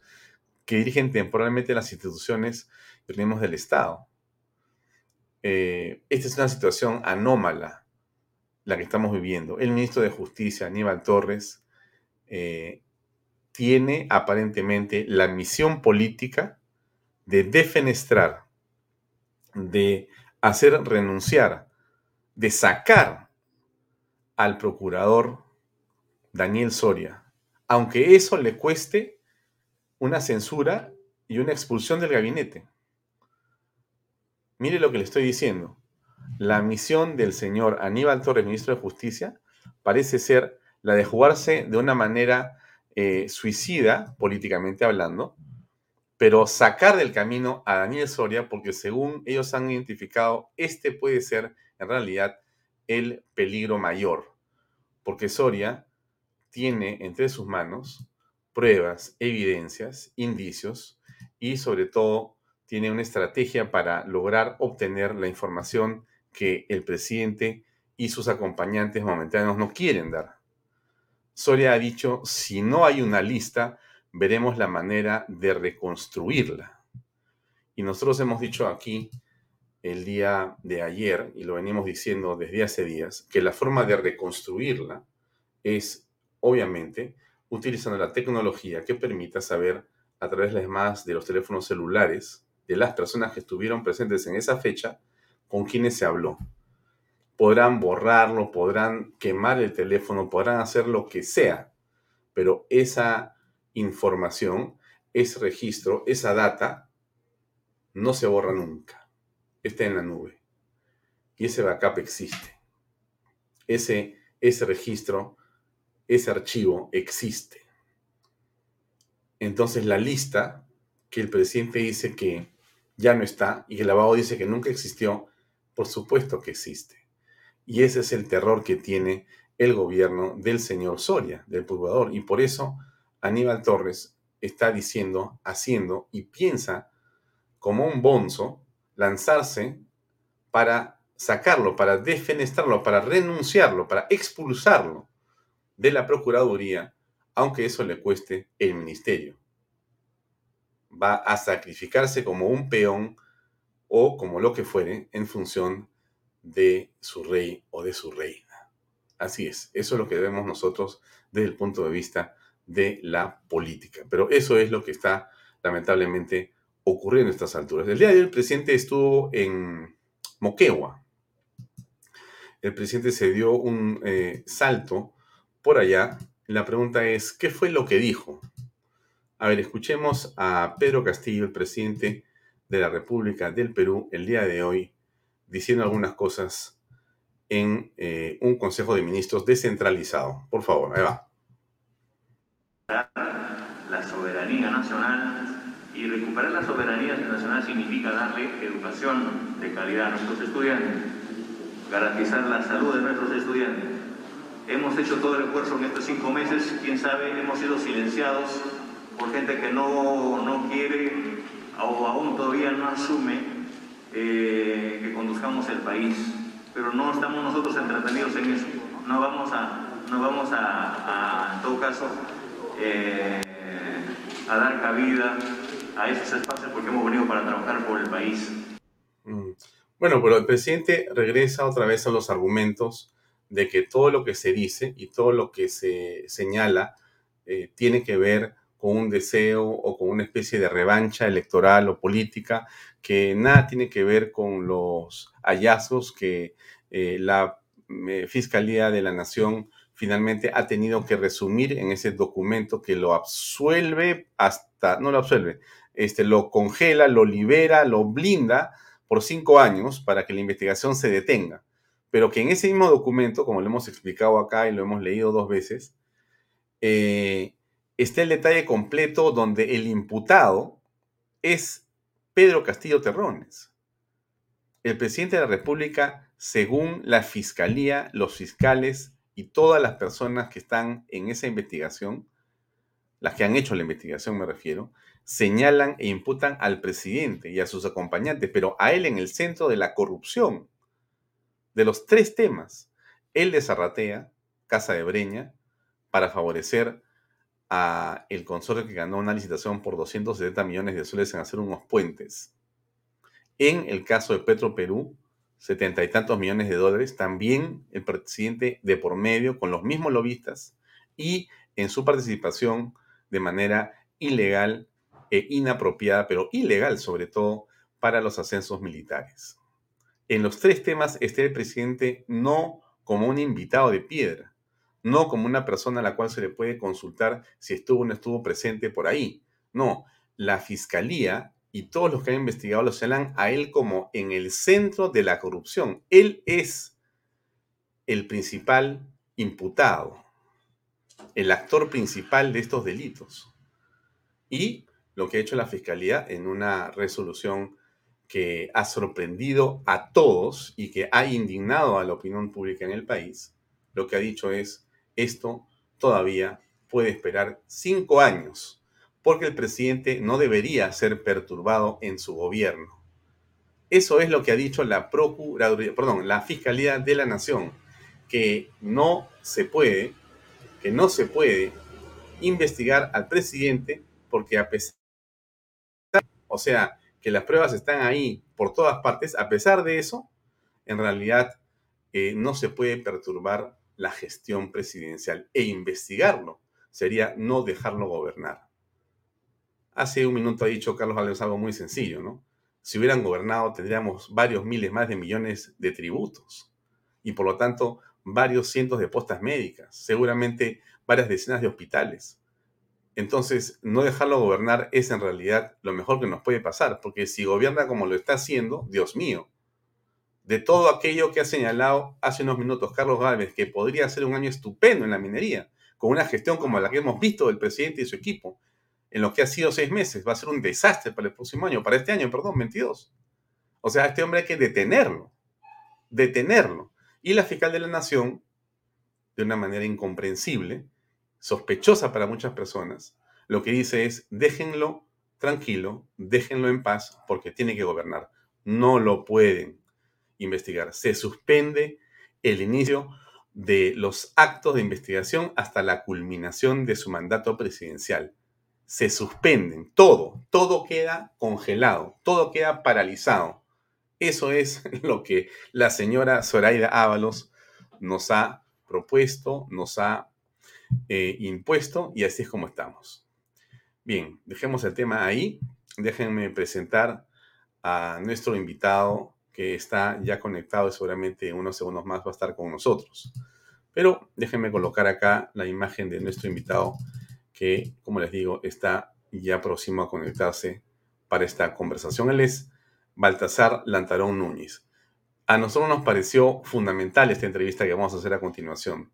que dirigen temporalmente las instituciones y organismos del Estado. Eh, esta es una situación anómala, la que estamos viviendo. El ministro de Justicia, Aníbal Torres, eh, tiene aparentemente la misión política de defenestrar, de hacer renunciar, de sacar al procurador Daniel Soria aunque eso le cueste una censura y una expulsión del gabinete. Mire lo que le estoy diciendo. La misión del señor Aníbal Torres, ministro de Justicia, parece ser la de jugarse de una manera eh, suicida, políticamente hablando, pero sacar del camino a Daniel Soria, porque según ellos han identificado, este puede ser en realidad el peligro mayor, porque Soria tiene entre sus manos pruebas, evidencias, indicios y sobre todo tiene una estrategia para lograr obtener la información que el presidente y sus acompañantes momentáneos no quieren dar. Soria ha dicho, si no hay una lista, veremos la manera de reconstruirla. Y nosotros hemos dicho aquí el día de ayer, y lo venimos diciendo desde hace días, que la forma de reconstruirla es obviamente utilizando la tecnología que permita saber a través de las llamadas de los teléfonos celulares de las personas que estuvieron presentes en esa fecha con quienes se habló. Podrán borrarlo, podrán quemar el teléfono, podrán hacer lo que sea, pero esa información, ese registro, esa data, no se borra nunca. Está en la nube. Y ese backup existe. Ese, ese registro ese archivo existe. Entonces la lista que el presidente dice que ya no está y que el abogado dice que nunca existió, por supuesto que existe. Y ese es el terror que tiene el gobierno del señor Soria, del purgador. Y por eso Aníbal Torres está diciendo, haciendo y piensa como un bonzo lanzarse para sacarlo, para defenestrarlo, para renunciarlo, para expulsarlo de la Procuraduría, aunque eso le cueste el ministerio. Va a sacrificarse como un peón o como lo que fuere en función de su rey o de su reina. Así es, eso es lo que debemos nosotros desde el punto de vista de la política. Pero eso es lo que está lamentablemente ocurriendo a estas alturas. El día de hoy el presidente estuvo en Moquegua. El presidente se dio un eh, salto por allá, la pregunta es, ¿qué fue lo que dijo? A ver, escuchemos a Pedro Castillo, el presidente de la República del Perú el día de hoy diciendo algunas cosas en eh, un Consejo de Ministros descentralizado. Por favor, ahí va. La soberanía nacional y recuperar la soberanía nacional significa darle educación de calidad a nuestros estudiantes, garantizar la salud de nuestros estudiantes. Hemos hecho todo el esfuerzo en estos cinco meses, quién sabe, hemos sido silenciados por gente que no, no quiere o aún todavía no asume eh, que conduzcamos el país. Pero no estamos nosotros entretenidos en eso. No vamos a, no vamos a, en todo caso, eh, a dar cabida a esos espacios porque hemos venido para trabajar por el país. Mm. Bueno, pero el presidente regresa otra vez a los argumentos de que todo lo que se dice y todo lo que se señala eh, tiene que ver con un deseo o con una especie de revancha electoral o política que nada tiene que ver con los hallazgos que eh, la eh, Fiscalía de la Nación finalmente ha tenido que resumir en ese documento que lo absuelve hasta, no lo absuelve, este, lo congela, lo libera, lo blinda por cinco años para que la investigación se detenga. Pero que en ese mismo documento, como lo hemos explicado acá y lo hemos leído dos veces, eh, está el detalle completo donde el imputado es Pedro Castillo Terrones. El presidente de la República, según la fiscalía, los fiscales y todas las personas que están en esa investigación, las que han hecho la investigación me refiero, señalan e imputan al presidente y a sus acompañantes, pero a él en el centro de la corrupción. De los tres temas, él desarratea Casa de Breña para favorecer a el consorcio que ganó una licitación por 270 millones de soles en hacer unos puentes. En el caso de Petro Perú, setenta y tantos millones de dólares, también el presidente de por medio con los mismos lobistas y en su participación de manera ilegal e inapropiada, pero ilegal sobre todo para los ascensos militares. En los tres temas está el presidente no como un invitado de piedra, no como una persona a la cual se le puede consultar si estuvo o no estuvo presente por ahí. No, la fiscalía y todos los que han investigado lo señalan a él como en el centro de la corrupción. Él es el principal imputado, el actor principal de estos delitos. Y lo que ha hecho la fiscalía en una resolución que ha sorprendido a todos y que ha indignado a la opinión pública en el país, lo que ha dicho es, esto todavía puede esperar cinco años, porque el presidente no debería ser perturbado en su gobierno. Eso es lo que ha dicho la Procuraduría, perdón, la Fiscalía de la Nación, que no se puede, que no se puede investigar al presidente porque a pesar, o sea, que las pruebas están ahí por todas partes, a pesar de eso, en realidad eh, no se puede perturbar la gestión presidencial e investigarlo sería no dejarlo gobernar. Hace un minuto ha dicho Carlos Álvarez algo muy sencillo, ¿no? Si hubieran gobernado tendríamos varios miles más de millones de tributos y por lo tanto varios cientos de postas médicas, seguramente varias decenas de hospitales. Entonces, no dejarlo gobernar es en realidad lo mejor que nos puede pasar, porque si gobierna como lo está haciendo, Dios mío, de todo aquello que ha señalado hace unos minutos Carlos Gálvez, que podría ser un año estupendo en la minería, con una gestión como la que hemos visto del presidente y su equipo, en lo que ha sido seis meses, va a ser un desastre para el próximo año, para este año, perdón, 22. O sea, este hombre hay que detenerlo, detenerlo. Y la fiscal de la Nación, de una manera incomprensible, sospechosa para muchas personas, lo que dice es, déjenlo tranquilo, déjenlo en paz, porque tiene que gobernar. No lo pueden investigar. Se suspende el inicio de los actos de investigación hasta la culminación de su mandato presidencial. Se suspenden, todo, todo queda congelado, todo queda paralizado. Eso es lo que la señora Zoraida Ábalos nos ha propuesto, nos ha eh, impuesto y así es como estamos. Bien, dejemos el tema ahí. Déjenme presentar a nuestro invitado que está ya conectado y seguramente en unos segundos más va a estar con nosotros. Pero déjenme colocar acá la imagen de nuestro invitado que, como les digo, está ya próximo a conectarse para esta conversación. Él es Baltasar Lantarón Núñez. A nosotros nos pareció fundamental esta entrevista que vamos a hacer a continuación.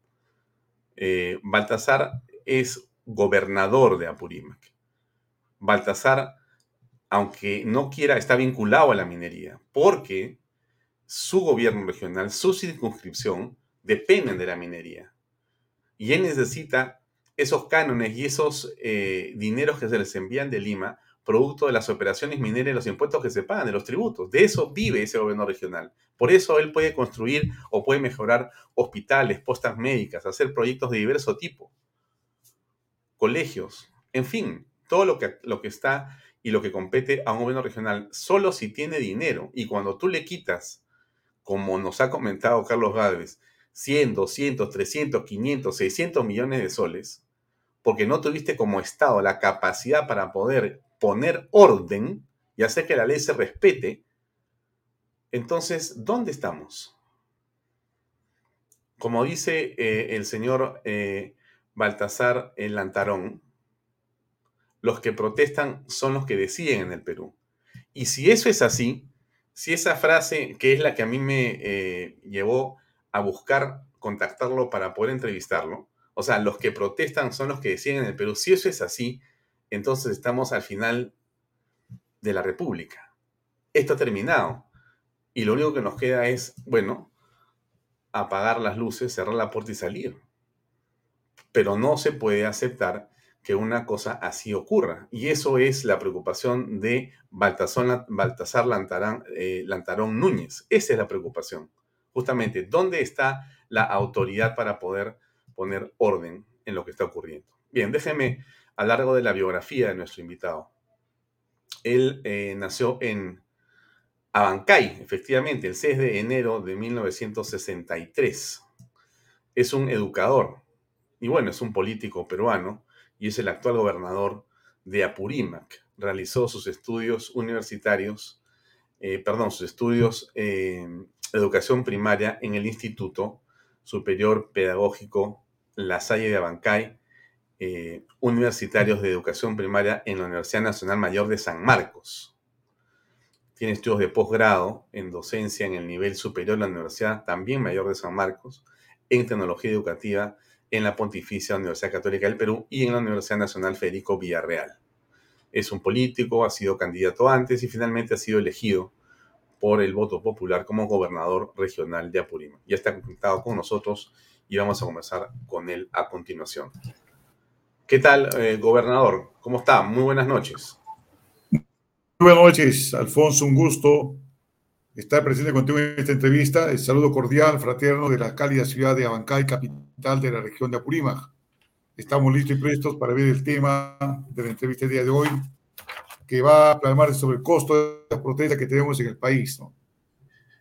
Eh, Baltasar es gobernador de Apurímac. Baltasar, aunque no quiera, está vinculado a la minería, porque su gobierno regional, su circunscripción, dependen de la minería. Y él necesita esos cánones y esos eh, dineros que se les envían de Lima, producto de las operaciones mineras y los impuestos que se pagan, de los tributos. De eso vive ese gobierno regional. Por eso él puede construir o puede mejorar hospitales, postas médicas, hacer proyectos de diverso tipo, colegios, en fin, todo lo que, lo que está y lo que compete a un gobierno regional, solo si tiene dinero. Y cuando tú le quitas, como nos ha comentado Carlos Gálvez, 100, 200, 300, 500, 600 millones de soles, porque no tuviste como Estado la capacidad para poder poner orden y hacer que la ley se respete, entonces, ¿dónde estamos? Como dice eh, el señor eh, Baltasar el Lantarón, los que protestan son los que deciden en el Perú. Y si eso es así, si esa frase, que es la que a mí me eh, llevó a buscar contactarlo para poder entrevistarlo, o sea, los que protestan son los que deciden en el Perú. Si eso es así, entonces estamos al final de la República. Esto ha terminado. Y lo único que nos queda es, bueno, apagar las luces, cerrar la puerta y salir. Pero no se puede aceptar que una cosa así ocurra. Y eso es la preocupación de Baltasar, eh, Lantarón Núñez. Esa es la preocupación. Justamente, ¿dónde está la autoridad para poder poner orden en lo que está ocurriendo. Bien, déjeme a lo largo de la biografía de nuestro invitado. Él eh, nació en Abancay, efectivamente, el 6 de enero de 1963. Es un educador y bueno, es un político peruano y es el actual gobernador de Apurímac. Realizó sus estudios universitarios, eh, perdón, sus estudios en educación primaria en el Instituto Superior Pedagógico la Salle de Abancay, eh, universitarios de educación primaria en la Universidad Nacional Mayor de San Marcos. Tiene estudios de posgrado en docencia en el nivel superior de la Universidad también Mayor de San Marcos, en tecnología educativa en la Pontificia Universidad Católica del Perú y en la Universidad Nacional Federico Villarreal. Es un político, ha sido candidato antes y finalmente ha sido elegido por el voto popular como gobernador regional de Apurímac. Ya está conectado con nosotros y vamos a conversar con él a continuación. ¿Qué tal, eh, gobernador? ¿Cómo está? Muy buenas noches. Muy buenas noches, Alfonso. Un gusto estar presente contigo en esta entrevista. El saludo cordial, fraterno de la cálida ciudad de Abancay, capital de la región de Apurímac. Estamos listos y prestos para ver el tema de la entrevista del día de hoy, que va a plasmar sobre el costo de la protesta que tenemos en el país. ¿no?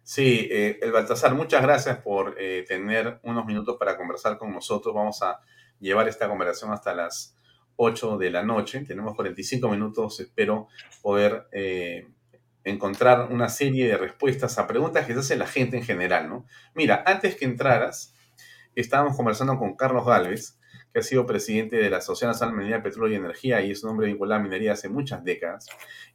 Sí, eh, el Baltasar, muchas gracias por eh, tener unos minutos para conversar con nosotros. Vamos a llevar esta conversación hasta las 8 de la noche. Tenemos 45 minutos, espero poder eh, encontrar una serie de respuestas a preguntas que se hace la gente en general, ¿no? Mira, antes que entraras, estábamos conversando con Carlos Galvez, que ha sido presidente de la Asociación Nacional de Minería, Petróleo y Energía y es un hombre vinculado a la minería hace muchas décadas.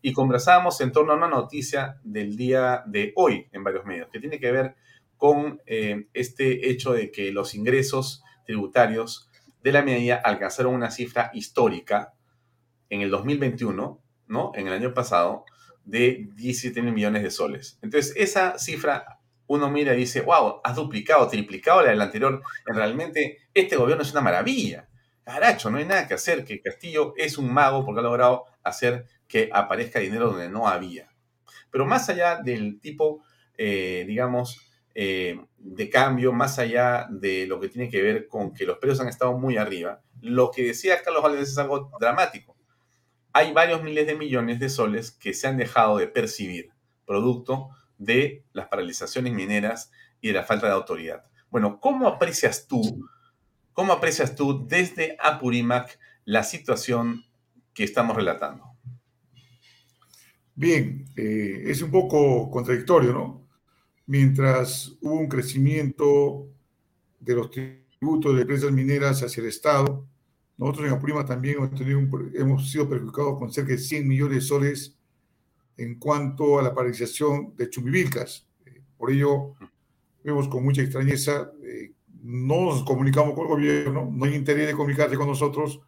Y conversábamos en torno a una noticia del día de hoy en varios medios, que tiene que ver con eh, este hecho de que los ingresos tributarios de la minería alcanzaron una cifra histórica en el 2021, ¿no? En el año pasado, de 17 mil millones de soles. Entonces, esa cifra uno mira y dice, wow, has duplicado, triplicado la del anterior. Realmente, este gobierno es una maravilla. Caracho, no hay nada que hacer, que Castillo es un mago porque ha logrado hacer que aparezca dinero donde no había. Pero más allá del tipo, eh, digamos, eh, de cambio, más allá de lo que tiene que ver con que los precios han estado muy arriba, lo que decía Carlos Valdés es algo dramático. Hay varios miles de millones de soles que se han dejado de percibir, producto de las paralizaciones mineras y de la falta de autoridad. Bueno, ¿cómo aprecias tú, cómo aprecias tú desde Apurímac la situación que estamos relatando? Bien, eh, es un poco contradictorio, ¿no? Mientras hubo un crecimiento de los tributos de empresas mineras hacia el Estado, nosotros en Apurímac también hemos, hemos sido perjudicados con cerca de 100 millones de soles en cuanto a la paralización de Chumbivilcas. Por ello, vemos con mucha extrañeza, eh, no nos comunicamos con el gobierno, no hay interés de comunicarse con nosotros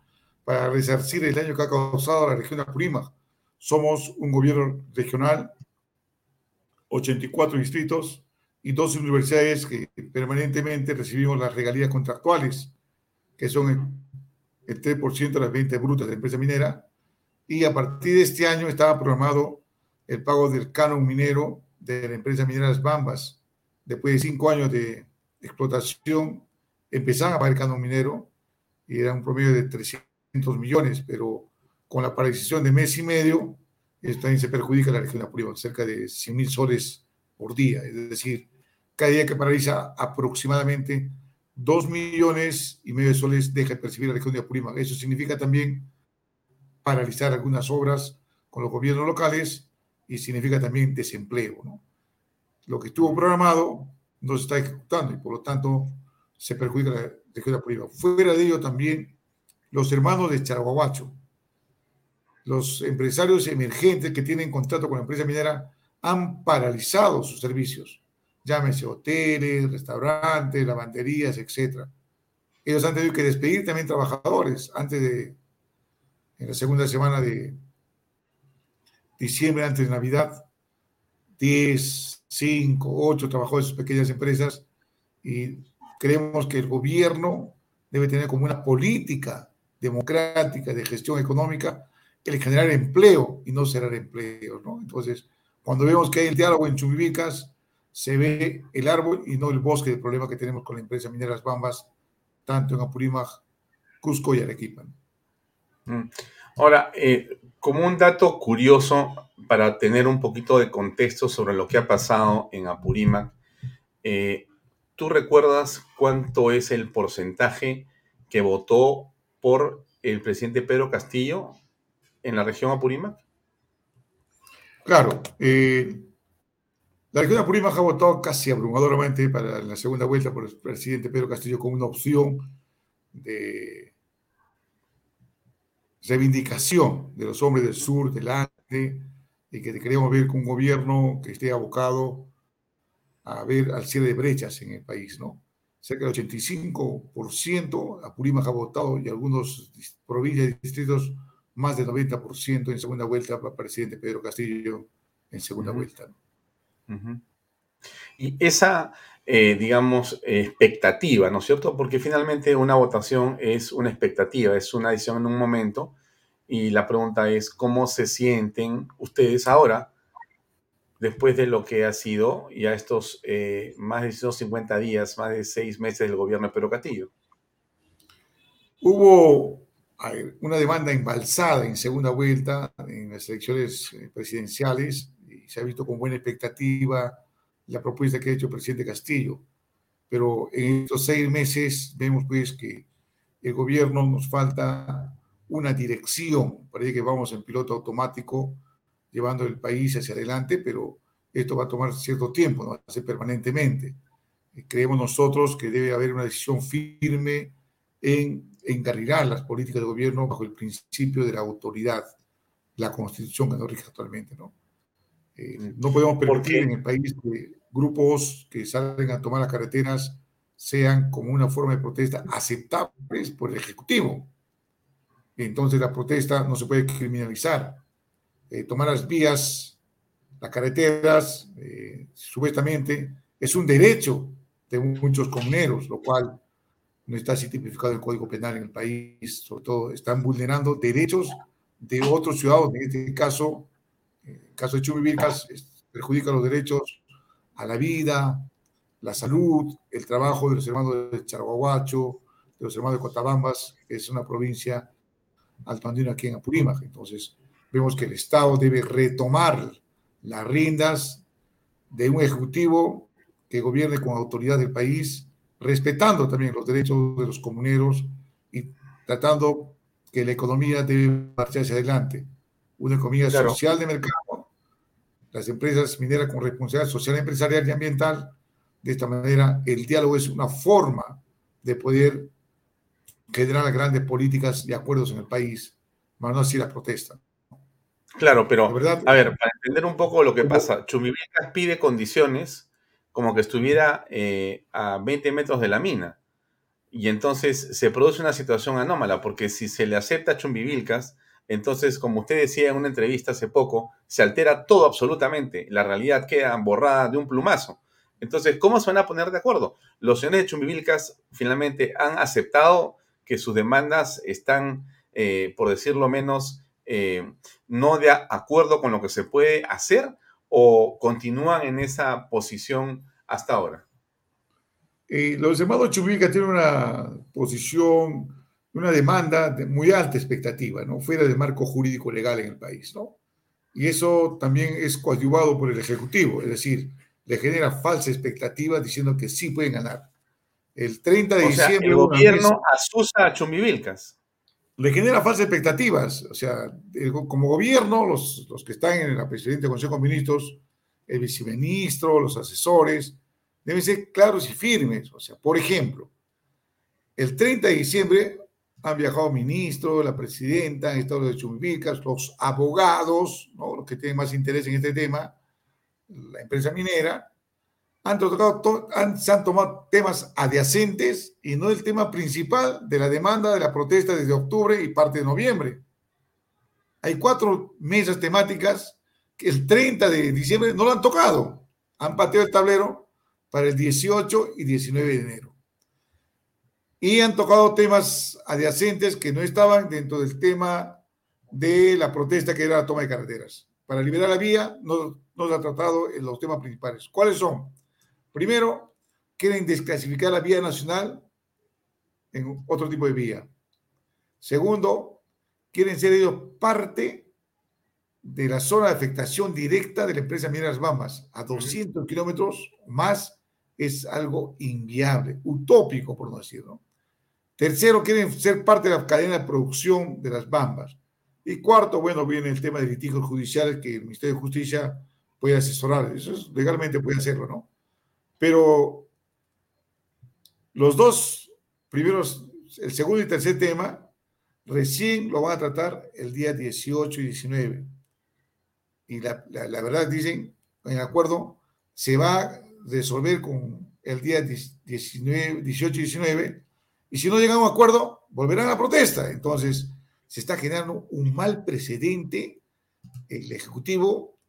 para resarcir el daño que ha causado a la región de Apurímac. Somos un gobierno regional, 84 distritos y dos universidades que permanentemente recibimos las regalías contractuales, que son el 3% de las ventas brutas de la empresa minera. Y a partir de este año estaba programado el pago del canon minero de la empresa minera Las Bambas. Después de cinco años de explotación, empezaban a pagar el canon minero y era un promedio de 300 millones, pero con la paralización de mes y medio, también se perjudica la región de Apurímac, cerca de 100 mil soles por día. Es decir, cada día que paraliza aproximadamente 2 millones y medio de soles deja de percibir la región de Apurímac. Eso significa también paralizar algunas obras con los gobiernos locales y significa también desempleo. ¿no? Lo que estuvo programado no se está ejecutando y por lo tanto se perjudica la región de Apurímac. Fuera de ello también los hermanos de Charaguahuacho, los empresarios emergentes que tienen contrato con la empresa minera han paralizado sus servicios, llámese hoteles, restaurantes, lavanderías, etc. Ellos han tenido que despedir también trabajadores antes de, en la segunda semana de diciembre, antes de Navidad, 10, 5, 8 trabajadores de sus pequeñas empresas. Y creemos que el gobierno debe tener como una política democrática de gestión económica el generar empleo y no cerrar empleos, ¿no? Entonces, cuando vemos que hay el diálogo en Chumibicas, se ve el árbol y no el bosque del problema que tenemos con la empresa Mineras Bambas, tanto en Apurímac, Cusco y Arequipa. Mm. Ahora, eh, como un dato curioso para tener un poquito de contexto sobre lo que ha pasado en Apurímac, eh, ¿tú recuerdas cuánto es el porcentaje que votó por el presidente Pedro Castillo en la región Apurímac? Claro. Eh, la región Apurímac ha votado casi abrumadoramente para la segunda vuelta por el presidente Pedro Castillo como una opción de reivindicación de los hombres del sur, del Ande, y que queremos ver con un gobierno que esté abocado a ver al cierre de brechas en el país, ¿no? cerca del 85%, Apurímac ha votado y algunos provincias y distritos más del 90% en segunda vuelta para el presidente Pedro Castillo en segunda vuelta. Y esa, eh, digamos, expectativa, ¿no es cierto? Porque finalmente una votación es una expectativa, es una decisión en un momento. Y la pregunta es, ¿cómo se sienten ustedes ahora después de lo que ha sido ya estos eh, más de 150 días, más de seis meses del gobierno de Pedro Castillo? Hubo una demanda embalsada en segunda vuelta en las elecciones eh, presidenciales y se ha visto con buena expectativa la propuesta que ha hecho el presidente Castillo. Pero en estos seis meses vemos pues que el gobierno nos falta una dirección, parece que vamos en piloto automático llevando el país hacia adelante, pero esto va a tomar cierto tiempo, no va a ser permanentemente. Creemos nosotros que debe haber una decisión firme en encarrilar las políticas de gobierno bajo el principio de la autoridad, la constitución que nos rige actualmente. ¿no? Eh, no podemos permitir en el país que grupos que salen a tomar las carreteras sean como una forma de protesta aceptables por el Ejecutivo. Entonces la protesta no se puede criminalizar. Eh, tomar las vías, las carreteras, eh, supuestamente, es un derecho de muchos comuneros, lo cual no está así tipificado el Código Penal en el país, sobre todo están vulnerando derechos de otros ciudadanos, en este caso, el caso de Chumibicas, perjudica los derechos a la vida, la salud, el trabajo de los hermanos de Charaguahuacho, de los hermanos de Cotabambas, que es una provincia altoandina aquí en Apurímac. Entonces, vemos que el Estado debe retomar las riendas de un ejecutivo que gobierne con autoridad del país, respetando también los derechos de los comuneros y tratando que la economía debe marchar hacia adelante. Una economía social de mercado, las empresas mineras con responsabilidad social, empresarial y ambiental. De esta manera, el diálogo es una forma de poder generar grandes políticas y acuerdos en el país, más no así la protesta. Claro, pero a ver, para entender un poco lo que pasa, Chumbivilcas pide condiciones como que estuviera eh, a 20 metros de la mina. Y entonces se produce una situación anómala, porque si se le acepta a Chumbivilcas, entonces, como usted decía en una entrevista hace poco, se altera todo absolutamente. La realidad queda borrada de un plumazo. Entonces, ¿cómo se van a poner de acuerdo? Los señores de Chumbivilcas finalmente han aceptado que sus demandas están, eh, por decirlo menos, eh, no de acuerdo con lo que se puede hacer o continúan en esa posición hasta ahora? Eh, los hermanos Chumbivilcas tienen una posición, una demanda de muy alta expectativa, ¿no? Fuera del marco jurídico legal en el país, ¿no? Y eso también es coadyuvado por el Ejecutivo, es decir, le genera falsa expectativa diciendo que sí pueden ganar. El 30 de diciembre. el gobierno asusa a Chumbivilcas. Le genera falsas expectativas. O sea, como gobierno, los, los que están en la presidencia del Consejo de Ministros, el viceministro, los asesores, deben ser claros y firmes. O sea, por ejemplo, el 30 de diciembre han viajado ministros, la presidenta, han estado de Chumbivilcas, los abogados, ¿no? los que tienen más interés en este tema, la empresa minera, han tocado, han, se han tomado temas adyacentes y no el tema principal de la demanda de la protesta desde octubre y parte de noviembre. Hay cuatro mesas temáticas que el 30 de diciembre no lo han tocado. Han pateado el tablero para el 18 y 19 de enero. Y han tocado temas adyacentes que no estaban dentro del tema de la protesta que era la toma de carreteras. Para liberar la vía no, no se ha tratado en los temas principales. ¿Cuáles son? Primero, quieren desclasificar la vía nacional en otro tipo de vía. Segundo, quieren ser ellos parte de la zona de afectación directa de la empresa Mineras Bambas. A 200 kilómetros más es algo inviable, utópico, por no decirlo. Tercero, quieren ser parte de la cadena de producción de las Bambas. Y cuarto, bueno, viene el tema de litigios judiciales que el Ministerio de Justicia puede asesorar. Eso es, legalmente puede hacerlo, ¿no? Pero los dos primeros, el segundo y tercer tema, recién lo van a tratar el día 18 y 19. Y la, verdad, dicen, en acuerdo, se va a resolver con el día 19, 18 y 19. Y si no llegan a un acuerdo, volverán a la protesta. Entonces, se está generando un mal precedente. El Ejecutivo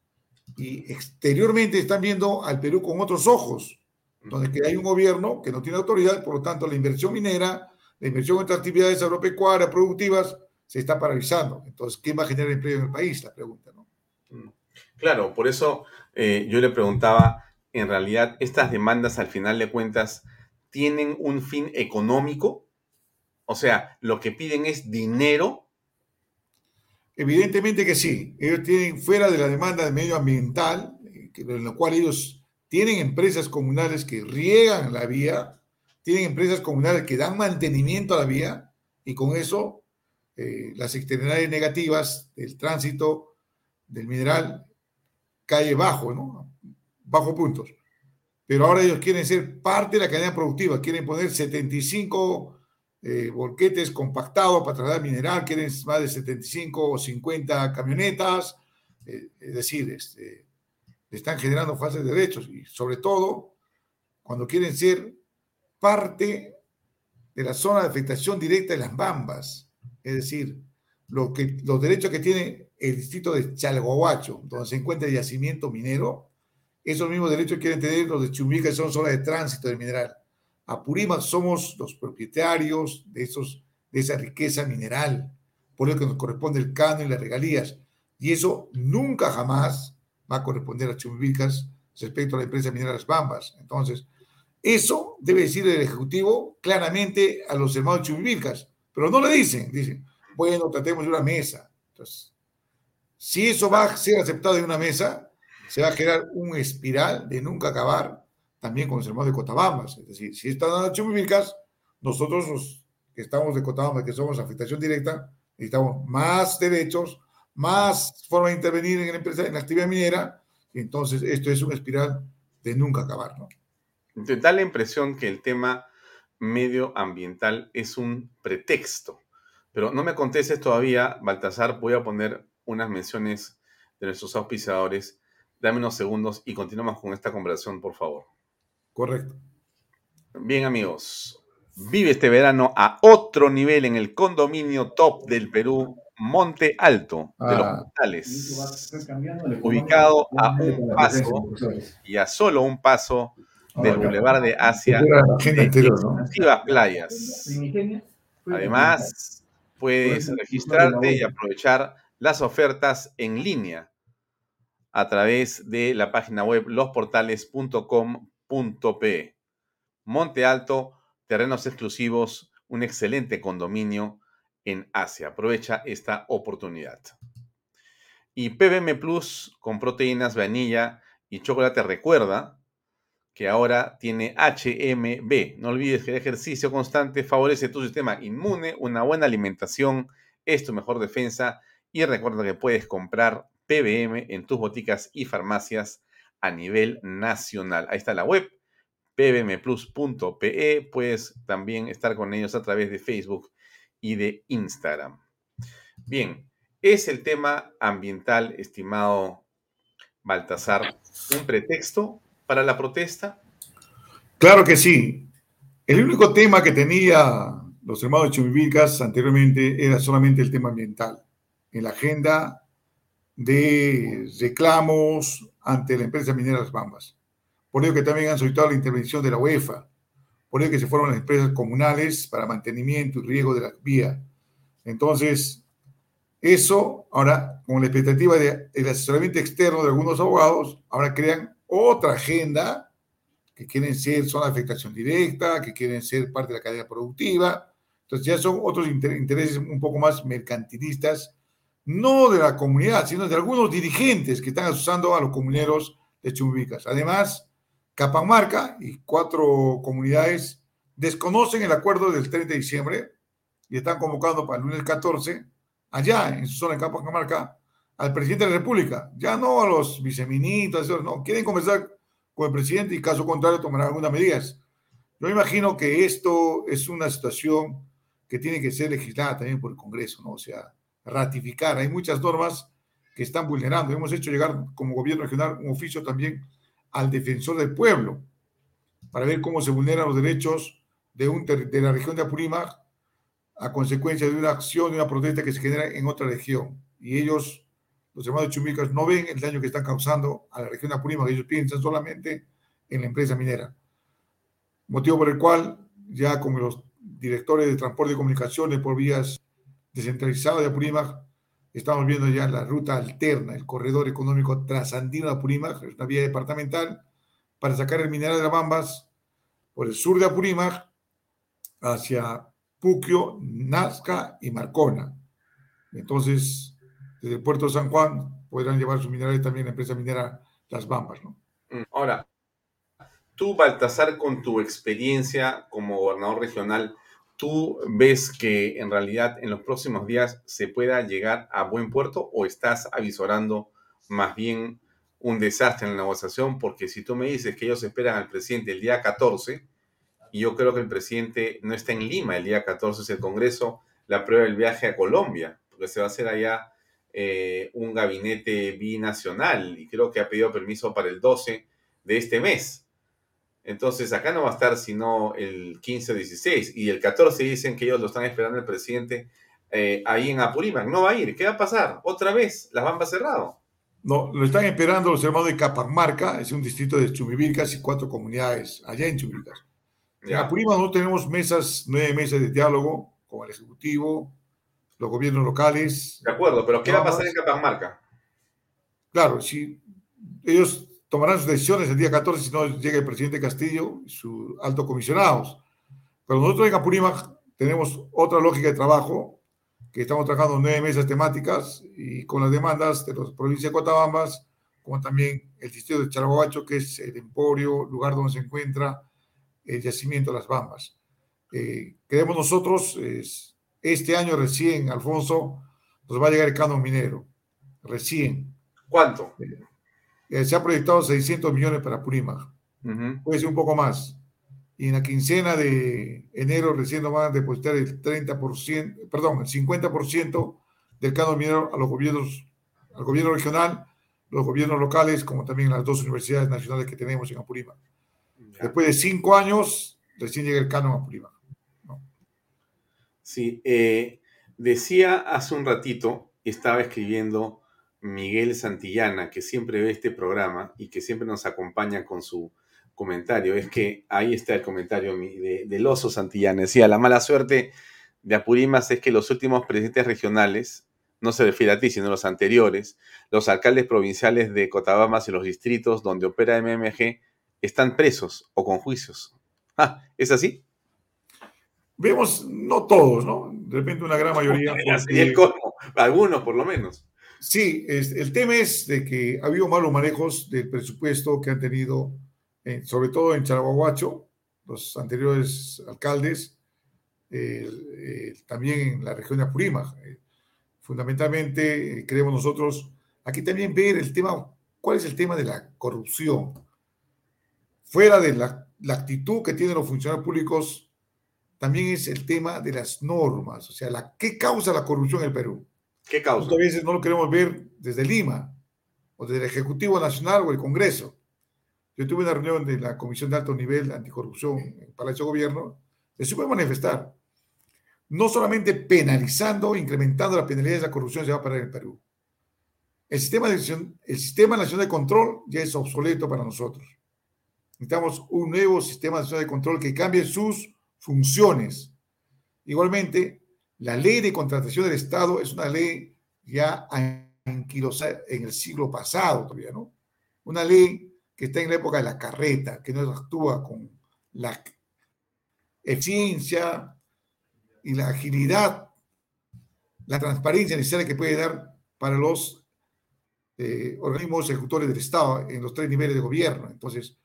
y exteriormente están viendo al Perú con otros ojos donde que hay un gobierno que no tiene autoridad, por lo tanto la inversión minera, la inversión en otras actividades agropecuarias, productivas, se está paralizando. Entonces, ¿quién va a generar empleo en el país? La pregunta, ¿no? Mm. Claro, por eso eh, yo le preguntaba, en realidad, estas demandas al final de cuentas, ¿tienen un fin económico? O sea, lo que piden es dinero. Evidentemente que sí. Ellos tienen fuera de la demanda de medio ambiental, eh, en lo cual ellos tienen empresas comunales que riegan la vía, tienen empresas comunales que dan mantenimiento a la vía y con eso eh, las externalidades negativas del tránsito del mineral cae bajo, ¿no? Bajo puntos. Pero ahora ellos quieren ser parte de la cadena productiva, quieren poner 75 eh, volquetes compactados para trasladar mineral, quieren más de 75 o 50 camionetas, eh, es decir, este, están generando falsos derechos y sobre todo cuando quieren ser parte de la zona de afectación directa de las bambas, es decir, lo que, los derechos que tiene el distrito de Chalhuahuacho, donde se encuentra el yacimiento minero, esos mismos derechos quieren tener los de Chumbica, que son zonas de tránsito del mineral. A Purímac somos los propietarios de, esos, de esa riqueza mineral, por lo que nos corresponde el canon y las regalías. Y eso nunca jamás va a corresponder a Chumbilcas respecto a la empresa minera Las Bambas. Entonces, eso debe decir el Ejecutivo claramente a los hermanos Chumbilcas, pero no le dicen, dicen, bueno, tratemos de una mesa. Entonces, si eso va a ser aceptado en una mesa, se va a generar un espiral de nunca acabar también con los hermanos de Cotabambas. Es decir, si están dando Chumbilcas, nosotros los que estamos de Cotabambas, que somos afectación directa, necesitamos más derechos, más forma de intervenir en la empresa, en la actividad minera, entonces esto es una espiral de nunca acabar, ¿no? Te da la impresión que el tema medioambiental es un pretexto. Pero no me contestes todavía, Baltasar, voy a poner unas menciones de nuestros auspiciadores. Dame unos segundos y continuamos con esta conversación, por favor. Correcto. Bien, amigos. Vive este verano a otro nivel en el condominio top del Perú, Monte Alto de los Portales, ubicado a un paso y a solo un paso del Boulevard de Asia de playas. Además, puedes registrarte y aprovechar las ofertas en línea a través de la página web losportales.com.pe. Monte Alto, terrenos exclusivos, un excelente condominio en Asia. Aprovecha esta oportunidad. Y PBM Plus con proteínas, vainilla y chocolate recuerda que ahora tiene HMB. No olvides que el ejercicio constante favorece tu sistema inmune, una buena alimentación es tu mejor defensa y recuerda que puedes comprar PBM en tus boticas y farmacias a nivel nacional. Ahí está la web pbmplus.pe. Puedes también estar con ellos a través de Facebook y de Instagram. Bien, ¿es el tema ambiental, estimado Baltasar, un pretexto para la protesta? Claro que sí. El único tema que tenía los hermanos Chumivicas anteriormente era solamente el tema ambiental. En la agenda de reclamos ante la empresa minera Las Bambas. Por ello que también han solicitado la intervención de la UEFA. Por ello que se fueron las empresas comunales para mantenimiento y riego de la vía. Entonces, eso ahora, con la expectativa del asesoramiento externo de algunos abogados, ahora crean otra agenda que quieren ser zona de afectación directa, que quieren ser parte de la cadena productiva. Entonces ya son otros intereses un poco más mercantilistas, no de la comunidad, sino de algunos dirigentes que están asusando a los comuneros de Chumbicas. Además, Capamarca y cuatro comunidades desconocen el acuerdo del 30 de diciembre y están convocando para el lunes 14, allá en su zona de Capamarca, al presidente de la República, ya no a los viceministros, no, quieren conversar con el presidente y caso contrario tomarán algunas medidas. Yo imagino que esto es una situación que tiene que ser legislada también por el Congreso, ¿no? O sea, ratificar. Hay muchas normas que están vulnerando. Hemos hecho llegar como gobierno regional un oficio también al defensor del pueblo para ver cómo se vulneran los derechos de, un de la región de Apurímac a consecuencia de una acción, de una protesta que se genera en otra región. Y ellos, los hermanos chumicas, no ven el daño que están causando a la región de Apurímac, ellos piensan solamente en la empresa minera. Motivo por el cual, ya como los directores de transporte y comunicaciones por vías descentralizadas de Apurímac, Estamos viendo ya la ruta alterna, el corredor económico trasandino de Apurímac, es una vía departamental, para sacar el mineral de las Bambas por el sur de Apurímac hacia Puquio, Nazca y Marcona. Entonces, desde el puerto de San Juan podrán llevar sus minerales también la empresa minera Las Bambas. ¿no? Mm, ahora, tú, Baltasar, con tu experiencia como gobernador regional, ¿Tú ves que en realidad en los próximos días se pueda llegar a buen puerto o estás avisorando más bien un desastre en la negociación? Porque si tú me dices que ellos esperan al presidente el día 14, y yo creo que el presidente no está en Lima el día 14, es el Congreso, la prueba del viaje a Colombia, porque se va a hacer allá eh, un gabinete binacional y creo que ha pedido permiso para el 12 de este mes. Entonces acá no va a estar sino el 15 o 16 y el 14 dicen que ellos lo están esperando el presidente eh, ahí en Apurímac. No va a ir. ¿Qué va a pasar? Otra vez, las bambas cerrado. No, lo están esperando los hermanos de Capamarca, es un distrito de Chumivilcas y cuatro comunidades allá en Chumivilcas. En Apurímac no tenemos mesas, nueve mesas de diálogo con el Ejecutivo, los gobiernos locales. De acuerdo, pero ¿qué va a pasar en Capamarca? Claro, si ellos tomarán sus decisiones el día 14 si no llega el presidente Castillo y sus altos comisionados. Pero nosotros en Apurímac tenemos otra lógica de trabajo, que estamos trabajando nueve mesas temáticas y con las demandas de la provincia de Cotabambas, como también el distrito de Charaguacho, que es el emporio, lugar donde se encuentra el yacimiento de las Bambas. Eh, creemos nosotros, es, este año recién, Alfonso, nos va a llegar el canon minero. Recién. ¿Cuánto? Eh, eh, se ha proyectado 600 millones para Purímac. Puede ser un poco más. Y en la quincena de enero recién nos van a depositar el 30%, perdón, el 50% del canon minero a los gobiernos al gobierno regional, los gobiernos locales, como también las dos universidades nacionales que tenemos en Apurímac. Después de cinco años, recién llega el canon a Apurímac. Sí, eh, decía hace un ratito, estaba escribiendo Miguel Santillana, que siempre ve este programa y que siempre nos acompaña con su comentario. Es que ahí está el comentario de, del oso Santillana. Decía, la mala suerte de Apurímac es que los últimos presidentes regionales, no se refiere a ti, sino los anteriores, los alcaldes provinciales de Cotabamas y los distritos donde opera MMG están presos o con juicios. Ah, ¿Es así? Vemos, no todos, ¿no? De repente una gran mayoría. el algunos por lo menos. Sí, el tema es de que ha habido malos manejos del presupuesto que han tenido, eh, sobre todo en Charaguahuacho, los anteriores alcaldes, también en la región de Apurímac. Eh, fundamentalmente, eh, queremos nosotros aquí también ver el tema, cuál es el tema de la corrupción. Fuera de la, la actitud que tienen los funcionarios públicos, también es el tema de las normas, o sea, la, ¿qué causa la corrupción en el Perú? ¿Qué causa? Muchas veces no lo queremos ver desde Lima, o desde el Ejecutivo Nacional o el Congreso. Yo tuve una reunión de la Comisión de Alto Nivel Anticorrupción en el Palacio de Gobierno, se puede manifestar. No solamente penalizando, incrementando la penalidad de la corrupción se va a parar en el Perú. El sistema, de, el sistema nacional de control ya es obsoleto para nosotros. Necesitamos un nuevo sistema nacional de control que cambie sus funciones. Igualmente, la ley de contratación del Estado es una ley ya anquilosada en el siglo pasado todavía, ¿no? Una ley que está en la época de la carreta, que no actúa con la eficiencia y la agilidad, la transparencia necesaria que puede dar para los eh, organismos ejecutores del Estado en los tres niveles de gobierno. Entonces,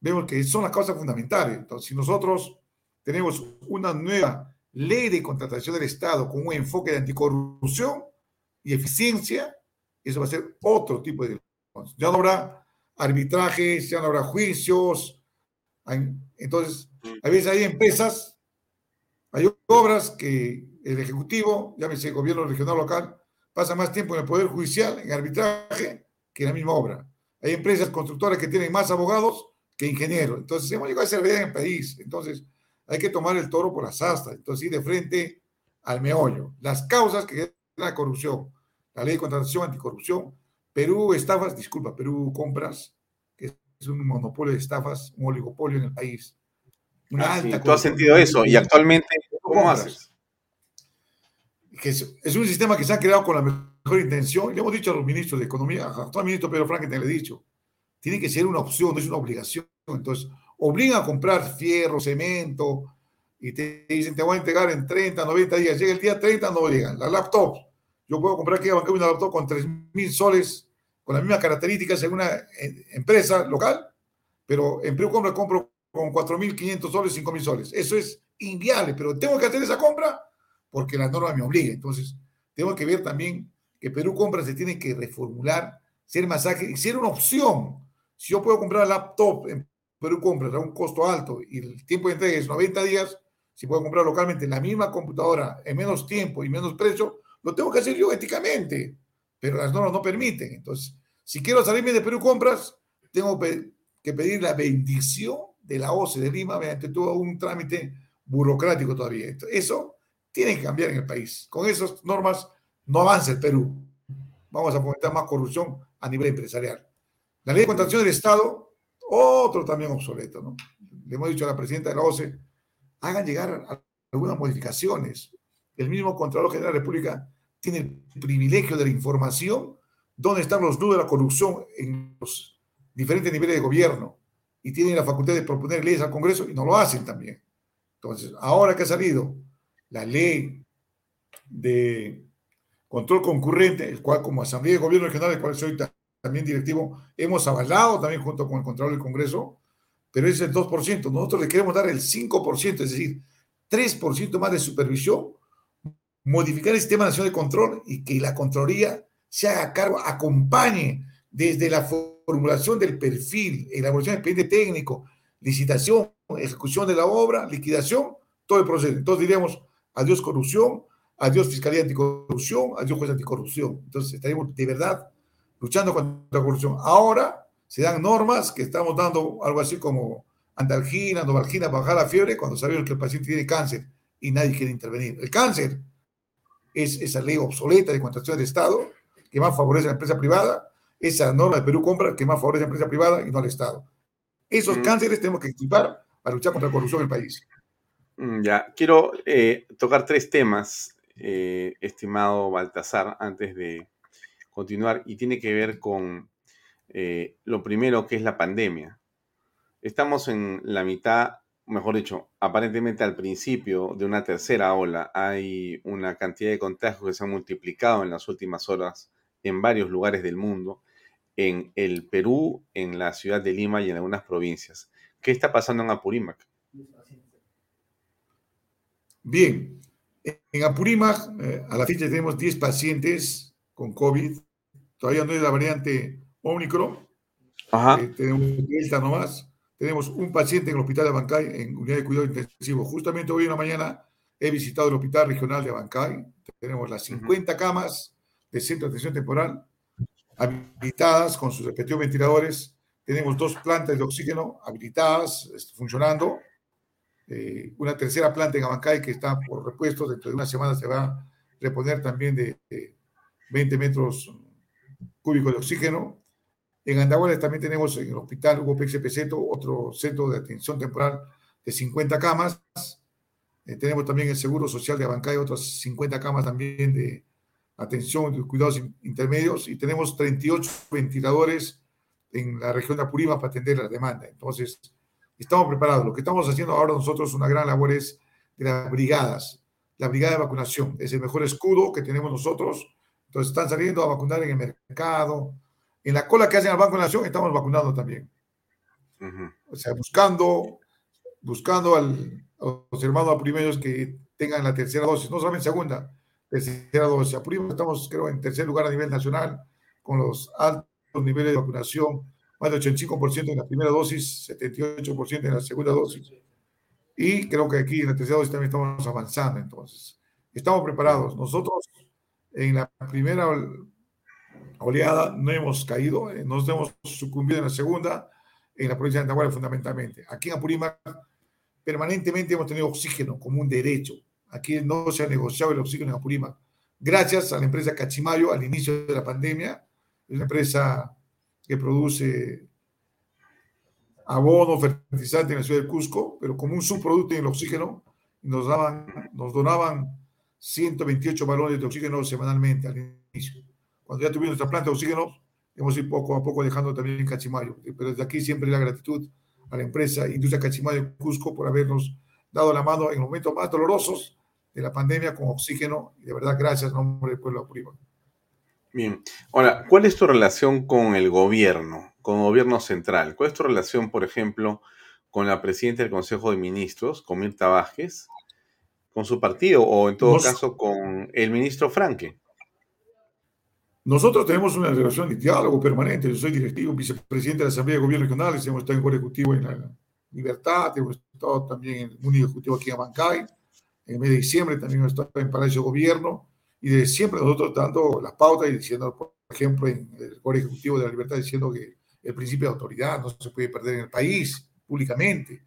vemos que son las causas fundamentales. Entonces, si nosotros tenemos una nueva ley de contratación del Estado con un enfoque de anticorrupción y eficiencia, eso va a ser otro tipo de... Ya no habrá arbitrajes, ya no habrá juicios. Entonces, a veces hay empresas, hay obras que el Ejecutivo, llámese gobierno regional local, pasa más tiempo en el Poder Judicial, en arbitraje, que en la misma obra. Hay empresas constructoras que tienen más abogados que ingenieros. Entonces, hemos llegado a esa realidad en el país. Entonces, hay que tomar el toro por las astas, entonces ir de frente al meollo. Las causas que es la corrupción, la ley de contratación anticorrupción, Perú estafas, disculpa, Perú compras, que es un monopolio de estafas, un oligopolio en el país. Una ah, ¿Tú has sentido eso? ¿Y actualmente cómo haces? Que es, un sistema que se ha creado con la mejor intención. Le hemos dicho a los ministros de Economía, al ministro Pedro Frank, le he dicho, tiene que ser una opción, no es una obligación. Entonces, obligan a comprar fierro, cemento, y te dicen, te voy a entregar en 30, 90 días. Llega el día 30, no llegan. Las laptops, yo puedo comprar aquí a una laptop con 3 mil soles, con las mismas características en una eh, empresa local, pero en Perú compra, compro con 4.500 soles, 5.000 soles. Eso es inviable, pero tengo que hacer esa compra porque la norma me obliga. Entonces, tengo que ver también que Perú Compra se tiene que reformular, ser más ágil y ser una opción. Si yo puedo comprar laptop en Perú compras a un costo alto y el tiempo de entrega es 90 días, si puedo comprar localmente en la misma computadora en menos tiempo y menos precio, lo tengo que hacer yo éticamente, pero las normas no permiten. Entonces, si quiero salirme de Perú Compras, tengo que pedir la bendición de la OCE de Lima mediante todo un trámite burocrático todavía. Eso tiene que cambiar en el país. Con esas normas no avanza el Perú. Vamos a fomentar más corrupción a nivel empresarial. La ley de contratación del Estado otro también obsoleto, ¿no? Le hemos dicho a la presidenta de la OCE, hagan llegar algunas modificaciones. El mismo Contralor General de la República tiene el privilegio de la información dónde están los nudos de la corrupción en los diferentes niveles de gobierno y tiene la facultad de proponer leyes al Congreso y no lo hacen también. Entonces, ahora que ha salido la ley de control concurrente, el cual como Asamblea de Gobierno Regional, el cual soy también directivo, hemos avalado también junto con el Contralor del Congreso, pero es el 2%. Nosotros le queremos dar el 5%, es decir, 3% más de supervisión, modificar el sistema nacional de control y que la Contraloría se haga cargo, acompañe desde la formulación del perfil, elaboración del expediente técnico, licitación, ejecución de la obra, liquidación, todo el proceso. Entonces diríamos, adiós corrupción, adiós Fiscalía Anticorrupción, adiós Juez Anticorrupción. Entonces estaremos de verdad luchando contra la corrupción. Ahora se dan normas que estamos dando algo así como andalgina, novalgina bajar la fiebre cuando sabemos que el paciente tiene cáncer y nadie quiere intervenir. El cáncer es esa ley obsoleta de contratación del Estado que más favorece a la empresa privada, esa norma de Perú compra que más favorece a la empresa privada y no al Estado. Esos mm. cánceres tenemos que equipar para luchar contra la corrupción en el país. Mm, ya, quiero eh, tocar tres temas, eh, estimado Baltasar, antes de continuar, y tiene que ver con eh, lo primero que es la pandemia. Estamos en la mitad, mejor dicho, aparentemente al principio de una tercera ola. Hay una cantidad de contagios que se han multiplicado en las últimas horas en varios lugares del mundo, en el Perú, en la ciudad de Lima y en algunas provincias. ¿Qué está pasando en Apurímac? Bien, en Apurímac eh, a la fecha tenemos 10 pacientes con COVID. Todavía no es la variante Omicron. Ajá. Eh, tenemos Delta nomás. Tenemos un paciente en el hospital de Abancay en unidad de cuidado intensivo. Justamente hoy en la mañana he visitado el hospital regional de Abancay. Tenemos las 50 camas de centro de atención temporal habilitadas con sus respectivos ventiladores. Tenemos dos plantas de oxígeno habilitadas, este, funcionando. Eh, una tercera planta en Abancay que está por repuesto. Dentro de una semana se va a reponer también de, 20 metros cúbicos de oxígeno. En Andahuaylas también tenemos en el hospital Hugo Pérez otro centro de atención temporal de 50 camas. Eh, tenemos también el Seguro Social de Abancay, otras 50 camas también de, atención de cuidados intermedios y tenemos 38 ventiladores en la región de Apurímac para atender la demanda. Entonces, estamos preparados. Lo que estamos haciendo ahora nosotros, una gran labor es de las brigadas, la brigada de vacunación. Es el mejor escudo que tenemos nosotros. Entonces, están saliendo a vacunar en el mercado. En la cola que hacen al Banco de la Nación, estamos vacunando también. O sea, buscando, buscando al, a los hermanos apurimeños que tengan la tercera dosis, no solamente segunda, tercera dosis. estamos, creo, en tercer lugar a nivel nacional, con los altos niveles de vacunación, más del 85% en la primera dosis, 78% en la segunda dosis. Y creo que aquí en la tercera dosis también estamos avanzando, entonces. Estamos preparados. Nosotros en la primera oleada no hemos caído, eh, nos hemos sucumbido en la segunda, en la provincia de Andahuayla fundamentalmente. Aquí en Apurímac permanentemente hemos tenido oxígeno como un derecho. Aquí no se ha negociado el oxígeno en Apurímac. Gracias a la empresa Cachimayo al inicio de la pandemia, es una empresa que produce abono, fertilizante en la ciudad de Cusco, pero como un subproducto en el oxígeno, nos, daban, nos donaban 128 balones de oxígeno semanalmente al inicio. Cuando ya tuvimos nuestra planta de oxígeno, hemos ido poco a poco dejando también Cachimayo. Pero desde aquí siempre la gratitud a la empresa Industria Cachimayo Cusco por habernos dado la mano en momentos más dolorosos de la pandemia con oxígeno. De verdad, gracias, nombre del pueblo Apurímac. Bien. Ahora, ¿cuál es tu relación con el gobierno, con el gobierno central? ¿Cuál es tu relación, por ejemplo, con la presidenta del Consejo de Ministros, con Mirta Vázquez, con su partido o en todo caso con el ministro Franque? Nosotros tenemos una relación de diálogo permanente. Yo soy directivo, vicepresidente de la Asamblea de Gobierno Regionales, hemos estado en el Ejecutivo en la Libertad, hemos estado también en el Mundo Ejecutivo aquí en Bancay en el mes de diciembre también estaba en Palacio de Gobierno, y de siempre nosotros dando las pautas y diciendo, por ejemplo, en el Core Ejecutivo de la Libertad, diciendo que el principio de autoridad no se puede perder en el país públicamente.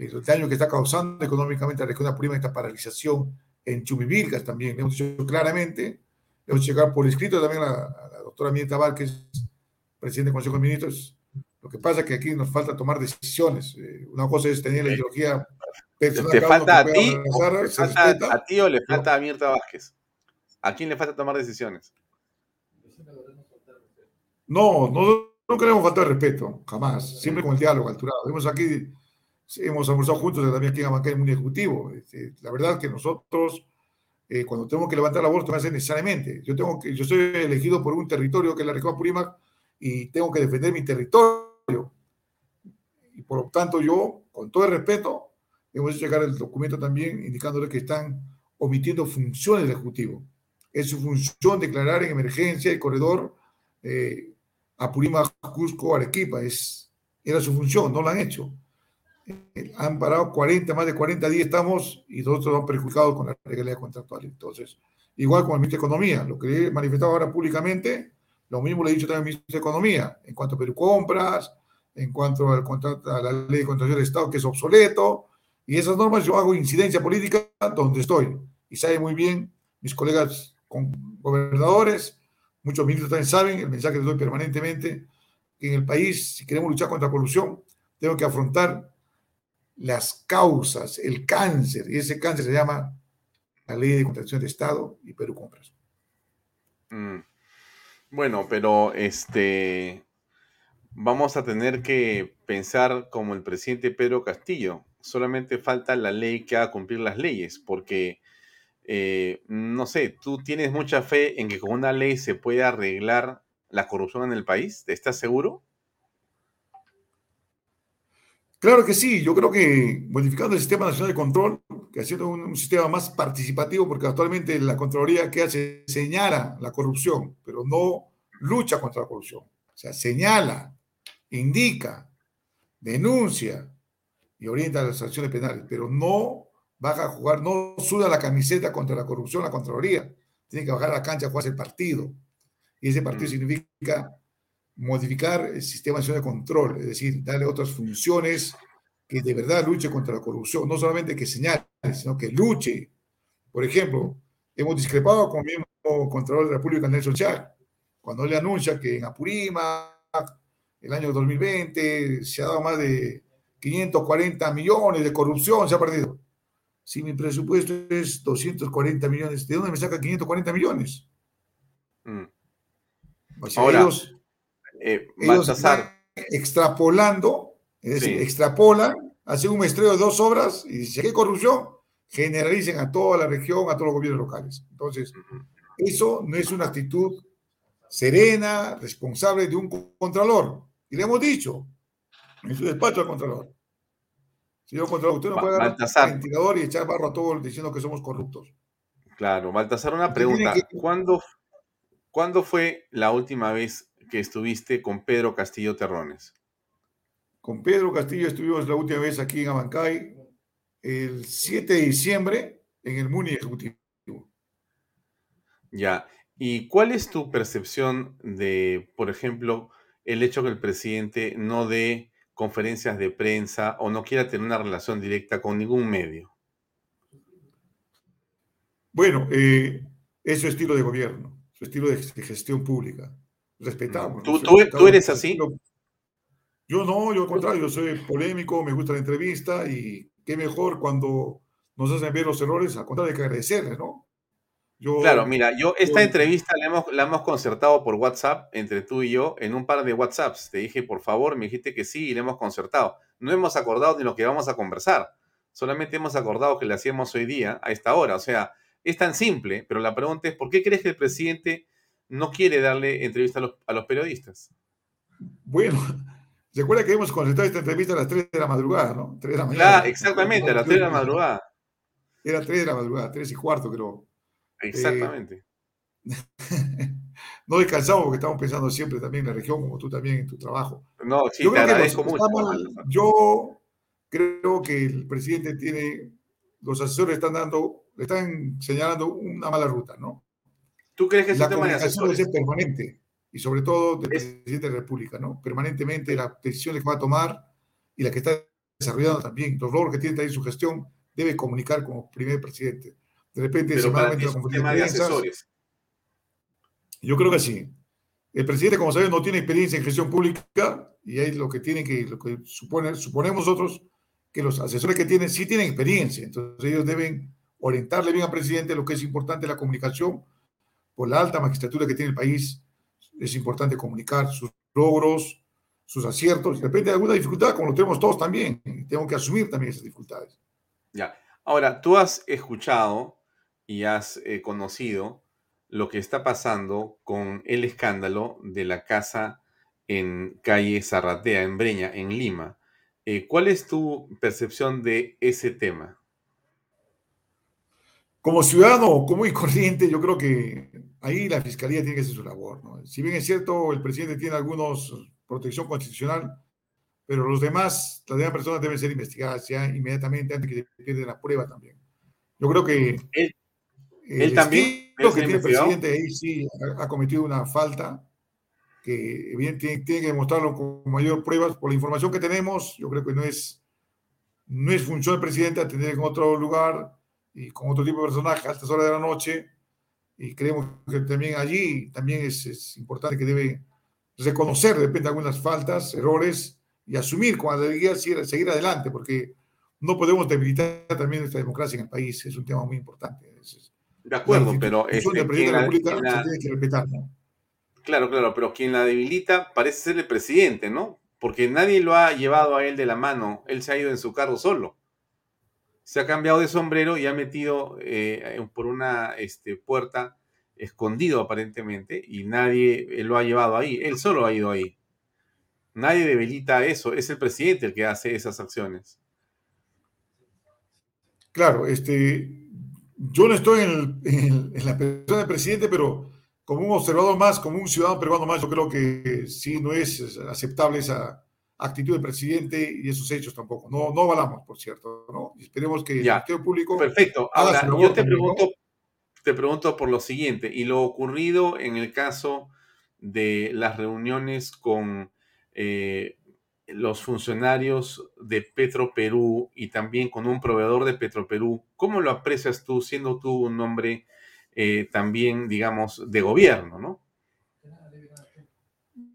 El daño que está causando económicamente a la región de esta paralización en Chumivilcas también. Le hemos dicho claramente, le hemos llegado por escrito también a, la doctora Mirta Vázquez, presidente del Consejo de Ministros. Lo que pasa es que aquí nos falta tomar decisiones. Eh, una cosa es tener la ideología ¿Te falta a ti, a ti o le falta a Mirta Vázquez? ¿A quién le falta tomar decisiones? No, no, no queremos faltar respeto, jamás. Siempre con el diálogo alturado. Hemos aquí, hemos almorzado juntos también aquí en Amancay, muy ejecutivo. Este, la verdad que nosotros, eh, cuando tenemos que levantar la voz, que hacer necesariamente. Yo, tengo que, yo soy elegido por un territorio que es la región Purímac y tengo que defender mi territorio. Y por lo tanto, yo, con todo el respeto, hemos hecho llegar el documento también indicándole que están omitiendo funciones del Ejecutivo. Es su función declarar en emergencia el corredor eh, Apurímac, Cusco, Arequipa. Es, era su función, no lo han hecho. Han parado 40, más de 40 días estamos y nosotros han perjudicado con la legalidad contractual. Entonces, igual con el ministro de Economía, lo que he manifestado ahora públicamente, lo mismo le he dicho también al ministro de Economía, en cuanto a Perú Compras, en cuanto al contrato, a la ley de contratación de Estado, que es obsoleto, y esas normas yo hago incidencia política donde estoy. Y sabe muy bien mis colegas con gobernadores, muchos ministros también saben el mensaje que doy permanentemente, que en el país, si queremos luchar contra la corrupción, tengo que afrontar las causas, el cáncer, y ese cáncer se llama la ley de contratación de Estado y Perú Compras. Mm. Bueno, pero este vamos a tener que pensar como el presidente Pedro Castillo. Solamente falta la ley que haga cumplir las leyes, porque eh, no sé, ¿tú tienes mucha fe en que con una ley se pueda arreglar la corrupción en el país? ¿Estás seguro? Claro que sí, yo creo que modificando el sistema nacional de control, que haciendo un, un, sistema más participativo, porque actualmente la Contraloría que hace señala la corrupción, pero no lucha contra la corrupción. O sea, señala, indica, denuncia y orienta las acciones penales, pero no baja a jugar, no suda la camiseta contra la corrupción, la Contraloría. Tiene que bajar a la cancha a jugar el partido. Y ese partido mm. significa modificar el sistema nacional de control, es decir, darle otras funciones que de verdad luche contra la corrupción, no solamente que señale, sino que luche. Por ejemplo, hemos discrepado con el mismo Contralor de la República, Nelson Char, cuando le anuncia que en Apurímac, el año 2020, se ha dado más de 540 millones de corrupción, se ha perdido. Si mi presupuesto es 240 millones, ¿de dónde me saca 540 millones? Mm. O sea, Ahora, ellos eh, extrapolando, es decir, extrapolan, hacen un muestreo de dos obras y si hay corrupción, generalicen a toda la región, a todos los gobiernos locales. Entonces, eso no es una actitud serena, responsable de un contralor. Y le hemos dicho en su despacho al contralor. Señor contralor, usted no puede agarrar un ventilador y echar barro a todos diciendo que somos corruptos. Claro, Baltasar, una pregunta. ¿Cuándo, ¿Cuándo fue la última vez que estuviste con Pedro Castillo Terrones? Con Pedro Castillo estuvimos la última vez aquí en Abancay el 7 de diciembre en el MUNI Ejecutivo. Ya. ¿Y cuál es tu percepción de, por ejemplo, el hecho que el presidente no dé conferencias de prensa o no quiera tener una relación directa con ningún medio? Bueno, eh, es su estilo de gobierno, su estilo de gestión pública respetamos. ¿Tú, tú, eres así? Yo no, yo al contrario, yo soy polémico, me gusta la entrevista y qué mejor cuando nos hacen ver los errores, al contrario hay que agradecerles, ¿no? Yo, claro, mira, yo esta entrevista la hemos, la hemos concertado por WhatsApp entre tú y yo en un par de WhatsApps. Te dije, por favor, me dijiste que sí y la hemos concertado. No hemos acordado ni lo que vamos a conversar. Solamente hemos acordado que le hacíamos hoy día a esta hora. O sea, es tan simple, pero la pregunta es, ¿por qué crees que el presidente no quiere darle entrevista a los, periodistas. Bueno, recuerda que hemos concertado esta entrevista a las 3 de la madrugada, ¿no? 3 de la mañana. Claro, exactamente, a las 3 de la madrugada. Era 3 de la madrugada, 3 y cuarto creo. Exactamente. Eh, no descansamos porque estamos pensando siempre también en la región, como tú también en tu trabajo. No, sí, yo te agradezco mucho. yo creo que el presidente tiene, los asesores están dando, le están señalando una mala ruta, ¿no? ¿Tú crees que la comunicación debe ser permanente y sobre todo del presidente de la República, ¿no? Permanentemente las decisiones que va a tomar y la que está desarrollando también, los logros que tiene también su gestión, debe comunicar como primer presidente. De repente, Pero para ti es un tema de asesores. Yo creo que sí. El presidente, como sabes, no tiene experiencia en gestión pública y ahí lo que tiene que, lo que supone, suponemos nosotros que los asesores que tienen sí tienen experiencia. Entonces ellos deben orientarle bien al presidente lo que es importante la comunicación por la alta magistratura que tiene el país, es importante comunicar sus logros, sus aciertos. De repente, alguna dificultad, como lo tenemos todos también, y tengo que asumir también esas dificultades. Ya. Ahora, tú has escuchado y has eh, conocido lo que está pasando con el escándalo de la casa en calle Zarratea, en Breña, en Lima. Eh, ¿Cuál es tu percepción de ese tema? Como ciudadano común y corriente, yo creo que ahí la fiscalía tiene que hacer su labor. Si bien es cierto, el presidente tiene algunos protección constitucional, pero los demás, las demás personas deben ser investigadas ya inmediatamente antes que se pierda la prueba también. Yo creo que él, él también lo que tiene el presidente ahí sí ha, cometido una falta que bien tiene, que demostrarlo con mayor pruebas por la información que tenemos. Yo creo que no es no es función del presidente atender en otro lugar y con otro tipo de personaje a estas horas de la noche. Y creemos que también allí también es, es importante que debe reconocer de repente algunas faltas, errores y asumir con alegría seguir, seguir adelante, porque no podemos debilitar también nuestra democracia en el país. Es un tema muy importante. de acuerdo, pero es este, que la, se tiene que respetar, Claro, claro, pero quien la debilita parece ser el presidente, ¿no? Porque nadie lo ha llevado a él de la mano. Él se ha ido en su carro solo. Se ha cambiado de sombrero y ha metido eh, por una este, puerta escondido aparentemente y nadie lo ha llevado ahí. Él solo ha ido ahí. Nadie debilita eso, es el presidente el que hace esas acciones. Claro, este, yo no estoy en, la persona del presidente, pero como un observador más, como un ciudadano peruano más, yo creo que sí no es aceptable esa actitud del presidente y esos hechos tampoco. No, no avalamos, por cierto, ¿no? esperemos que ya. el público. Perfecto. Ahora, yo te pregunto, te pregunto por lo siguiente, y lo ocurrido en el caso de las reuniones con eh, los funcionarios de Petro Perú y también con un proveedor de Petro Perú, ¿cómo lo aprecias tú siendo tú un hombre eh, también, digamos, de gobierno, no?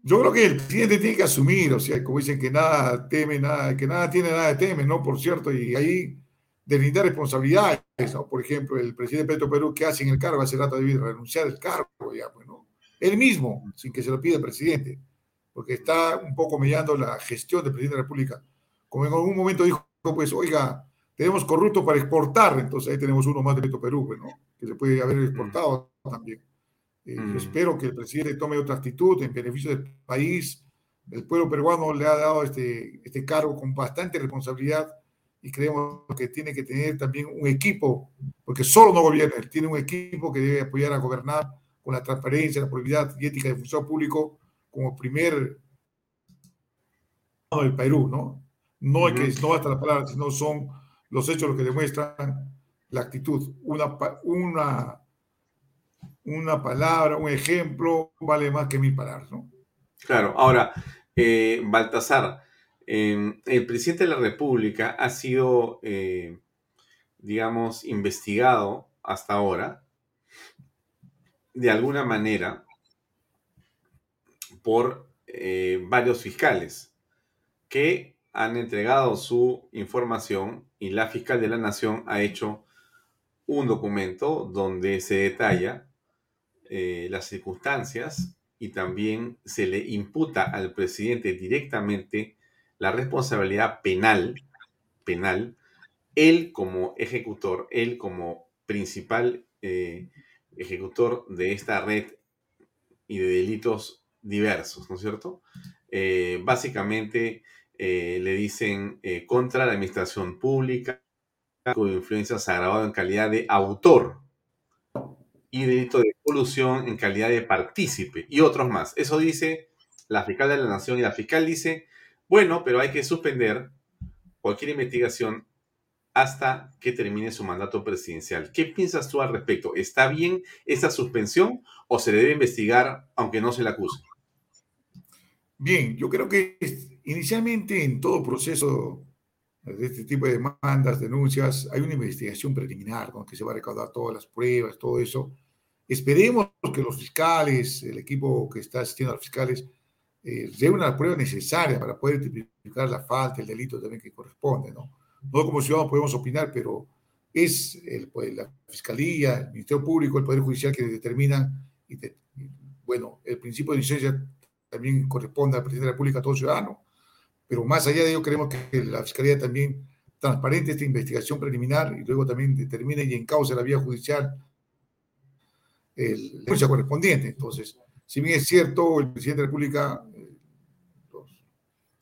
Yo creo que el presidente tiene que asumir, o sea, como dicen que nada teme, nada, que nada tiene, nada teme, ¿no? Por cierto, y ahí deslindar responsabilidades, ¿no? Por ejemplo, el presidente Petro Perú, que hace en el cargo? Hace rato de renunciar al cargo, ya, pues, ¿no? Él mismo, sin que se lo pida el presidente porque está un poco mediando la gestión del presidente de la República. Como en algún momento dijo, pues, oiga, tenemos corrupto para exportar, entonces ahí tenemos uno más de Beto Perú, pues, ¿no? que se puede haber exportado también. Eh, mm. Espero que el presidente tome otra actitud en beneficio del país. El pueblo peruano le ha dado este, este cargo con bastante responsabilidad y creemos que tiene que tener también un equipo, porque solo no gobierna, tiene un equipo que debe apoyar a gobernar con la transparencia, la probidad y ética de función público como primer del Perú, ¿no? No es que no basta la palabra, sino son los hechos los que demuestran la actitud. Una, una, una palabra, un ejemplo vale más que mil palabras, ¿no? Claro, ahora, eh, Baltasar, em, el presidente de la República ha sido, eh, digamos, investigado hasta ahora, de alguna manera, por eh, varios fiscales que han entregado su información y la fiscal de la nación ha hecho un documento donde se detalla eh, las circunstancias y también se le imputa al presidente directamente la responsabilidad penal, penal, él como ejecutor, él como principal eh, ejecutor de esta red y de delitos diversos, ¿no es cierto? Eh, básicamente le dicen contra la administración pública, con influencias agravado en calidad de autor y delito de colusión en calidad de partícipe y otros más. Eso dice la fiscal de la Nación y la fiscal dice, bueno, pero hay que suspender cualquier investigación hasta que termine su mandato presidencial. ¿Qué piensas tú al respecto? ¿Está bien esa suspensión o se debe investigar aunque no se le acuse? Bien, yo creo que inicialmente en todo proceso de este tipo de demandas, denuncias, hay una investigación preliminar con que se va a recaudar todas las pruebas, todo eso. Esperemos que los fiscales, el equipo que está asistiendo a los fiscales, eh, reúnan las pruebas necesarias para poder identificar la falta, el delito también que corresponde, ¿no? No como ciudadanos podemos opinar, pero es el, pues, la Fiscalía, el Ministerio Público, el Poder Judicial que determinan, y bueno, el principio de licencia también corresponde al presidente de la República, a todo ciudadano. Pero más allá de ello, queremos que la Fiscalía también transparente esta investigación preliminar y luego también determine y encauce la vía judicial el, la denuncia correspondiente. Entonces, si bien es cierto, el presidente de la República eh,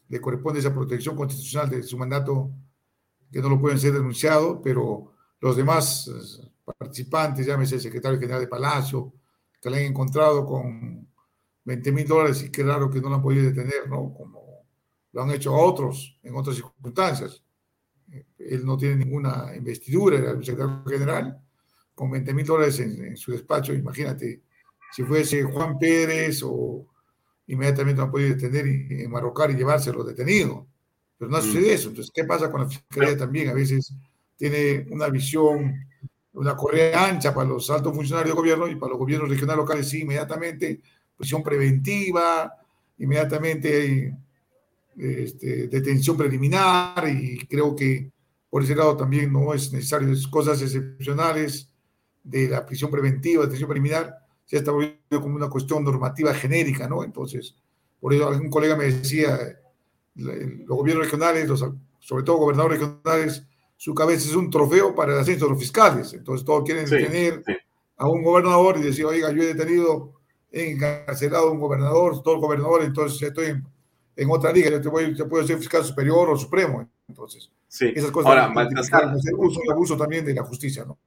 le corresponde esa protección constitucional de su mandato, que no lo pueden ser denunciados, pero los demás eh, participantes, llámese el secretario general de Palacio, que le han encontrado con 20 mil dólares y qué raro que no lo han podido detener, ¿no? Como lo han hecho otros en otras circunstancias. Él no tiene ninguna investidura, era el secretario general, con 20 mil dólares en, su despacho, imagínate, si fuese Juan Pérez o inmediatamente lo han podido detener y enmarrocar y llevárselo detenido. Pero no sucede mm. eso. Entonces, ¿qué pasa con la fiscalía también? A veces tiene una visión, una correa ancha para los altos funcionarios de gobierno y para los gobiernos regionales locales, sí, inmediatamente prisión preventiva, inmediatamente este, detención preliminar y creo que por ese lado también no es necesario, es cosas excepcionales de la prisión preventiva, detención preliminar, se está volviendo como una cuestión normativa genérica, ¿no? Entonces, por eso algún colega me decía, los gobiernos regionales, los, sobre todo gobernadores regionales, su cabeza es un trofeo para el ascenso de los fiscales. Entonces, todos quieren detener a un gobernador y decir, oiga, yo he detenido, he encarcelado a un gobernador, todo el gobernador, entonces estoy en, en otra liga, yo te, voy, te puedo ser fiscal superior o supremo. Entonces, sí. esas cosas. Ahora, Baltasar. uso y abuso también de la justicia, ¿no?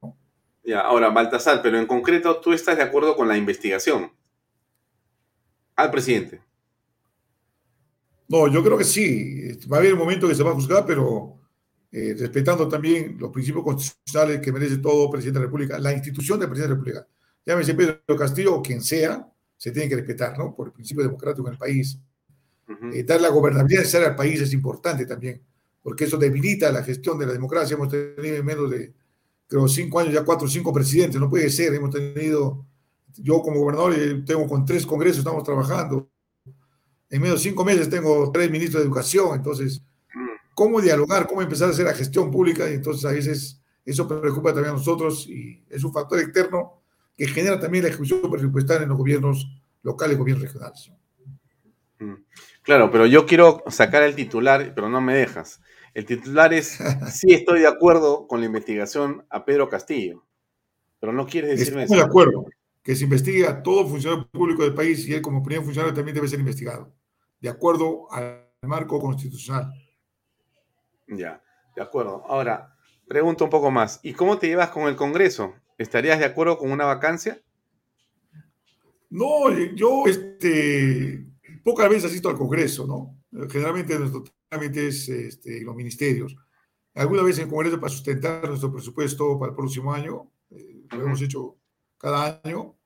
Ya, ahora, Baltasar, pero en concreto, ¿tú estás de acuerdo con la investigación al presidente? No, yo creo que sí. Va a haber un momento que se va a juzgar, pero eh, respetando también los principios constitucionales que merece todo presidente de la República, la institución del presidente de la República. Llámese Pedro Castillo o quien sea, se tiene que respetar, ¿no? Por el principio democrático en el país. Eh, dar la gobernabilidad necesaria al país es importante también, porque eso debilita la gestión de la democracia. Hemos tenido en menos de, creo, cinco años ya cuatro o cinco presidentes, no puede ser. Hemos tenido, yo como gobernador eh, tengo con tres congresos, estamos trabajando. En menos de cinco meses tengo tres ministros de educación, entonces, ¿cómo dialogar? ¿Cómo empezar a hacer la gestión pública? Y entonces a veces eso preocupa también a nosotros y es un factor externo que genera también la ejecución presupuestaria en los gobiernos locales y gobiernos regionales. Claro, pero yo quiero sacar el titular, pero no me dejas. El titular es, sí estoy de acuerdo con la investigación a Pedro Castillo, pero no quieres decirme estoy de acuerdo, que se investigue a todo funcionario público del país y él como primer funcionario también debe ser investigado, de acuerdo al marco constitucional. Ya, de acuerdo. Ahora, pregunto un poco más, ¿y cómo te llevas con el Congreso? ¿Estarías de acuerdo con una vacancia? No, yo, este, pocas veces asisto al Congreso, ¿no? Generalmente nuestro trámite es este, los ministerios. Alguna vez en el Congreso para sustentar nuestro presupuesto para el próximo año, eh, lo hemos hecho cada año,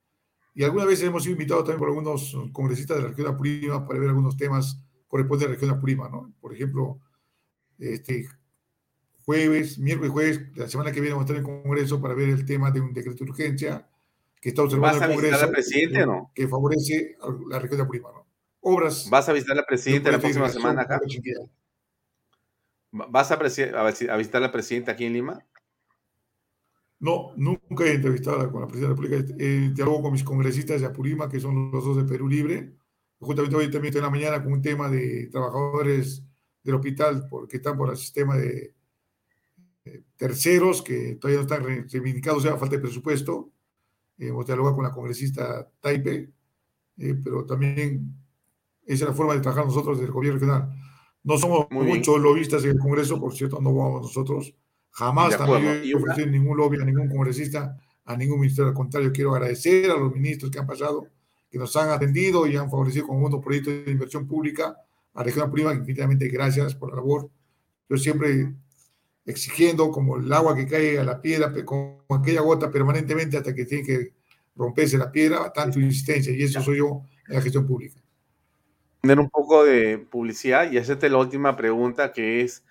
y alguna vez hemos sido invitados también por algunos congresistas de la región de Apurima para ver algunos temas correspondientes a la región de Apurima, ¿no? Por ejemplo, este jueves, miércoles y jueves, la semana que viene vamos a estar en el Congreso para ver el tema de un decreto de urgencia que está observando el Congreso. al presidente o no? Que favorece a la región de Apurima, ¿no? Obras. ¿Vas a visitar al presidente la próxima semana acá? ¿Vas a, a, visitar al presidente aquí en Lima? No, nunca he entrevistado con la presidenta de la República. Eh, dialogo con mis congresistas de Apurima, que son los dos de Perú Libre. Justamente hoy también estoy en la mañana con un tema de trabajadores del hospital porque están por el sistema de terceros que todavía no están reivindicados, o sea, falta de presupuesto. Eh, hemos dialogado con la congresista Taipe, eh, pero también esa es la forma de trabajar nosotros del gobierno regional. No somos muchos lobistas en el Congreso, por cierto, no vamos nosotros. Jamás también he ofrecido ningún lobby a ningún congresista, a ningún ministerio. Al contrario, quiero agradecer a los ministros que han pasado, que nos han atendido y han favorecido con unos proyectos de inversión pública a la región prima. Infinitamente gracias por la labor. Yo siempre exigiendo como el agua que cae a la piedra, con aquella gota permanentemente hasta que tiene que romperse la piedra, tanto insistencia. Y eso soy yo en la gestión pública tener un poco de publicidad y hacerte la última pregunta que es,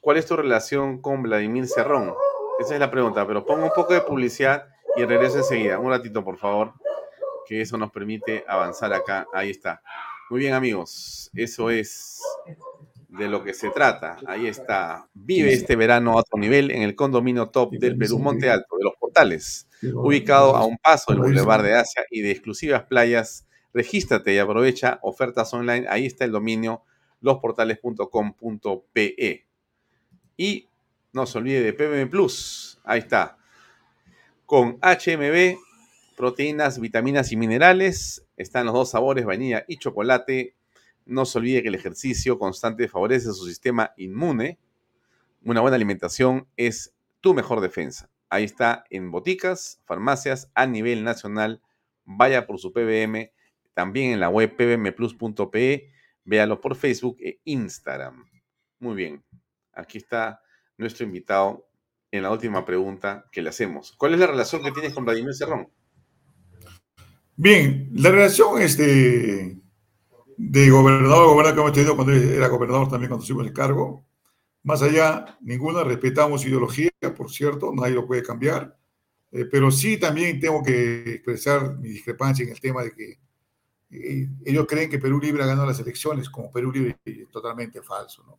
¿cuál es tu relación con Vladimir Cerrón? Esa es la pregunta, pero pongo un poco de publicidad y regreso enseguida. Un ratito, por favor, que eso nos permite avanzar acá. Ahí está. Muy bien, amigos, eso es de lo que se trata. Ahí está. Vive este verano a otro nivel en el condominio top del Perú Monte Alto, de los Portales, ubicado a un paso del Boulevard de Asia y de exclusivas playas Regístrate y aprovecha ofertas online. Ahí está el dominio losportales.com.pe. Y no se olvide de PBM Plus. Ahí está. Con HMB, proteínas, vitaminas y minerales. Están los dos sabores, vainilla y chocolate. No se olvide que el ejercicio constante favorece su sistema inmune. Una buena alimentación es tu mejor defensa. Ahí está en boticas, farmacias a nivel nacional. Vaya por su PBM también en la web pbmplus.pe. Véalo por Facebook e Instagram. Muy bien. Aquí está nuestro invitado en la última pregunta que le hacemos. ¿Cuál es la relación que tienes con Vladimir Cerrón? Bien, la relación este, de gobernador gobernador que hemos tenido cuando era gobernador también cuando subimos el cargo, más allá, ninguna, respetamos ideología, por cierto, nadie lo puede cambiar, eh, pero sí también tengo que expresar mi discrepancia en el tema de que eh, ellos creen que Perú Libre ha ganado las elecciones, como Perú Libre es totalmente falso, ¿no?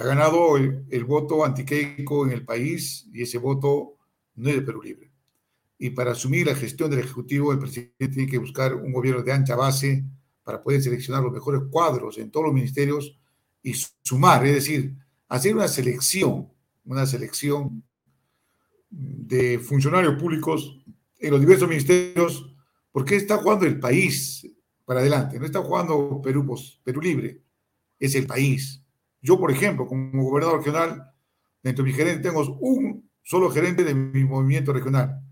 Ha ganado el, voto antiqueico en el país y ese voto no es de Perú Libre y para asumir la gestión del Ejecutivo, el presidente tiene que buscar un gobierno de ancha base para poder seleccionar los mejores cuadros en todos los ministerios y sumar, es decir, hacer una selección, una selección de funcionarios públicos en los diversos ministerios, porque está jugando el país para adelante, no está jugando Perú, pues, Perú libre, es el país. Yo, por ejemplo, como gobernador regional, dentro de mi gerente tengo un solo gerente de mi movimiento regional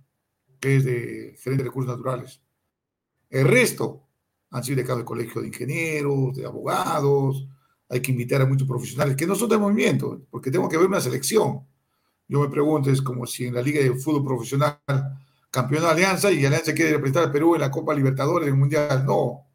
que es de gerente de recursos naturales. El resto han sido de cada colegio de ingenieros, de abogados, hay que invitar a muchos profesionales que no son del movimiento, porque tengo que ver una selección. Yo me pregunto, es como si en la Liga de Fútbol Profesional campeona Alianza y Alianza quiere representar a Perú en la Copa Libertadores del Mundial. No.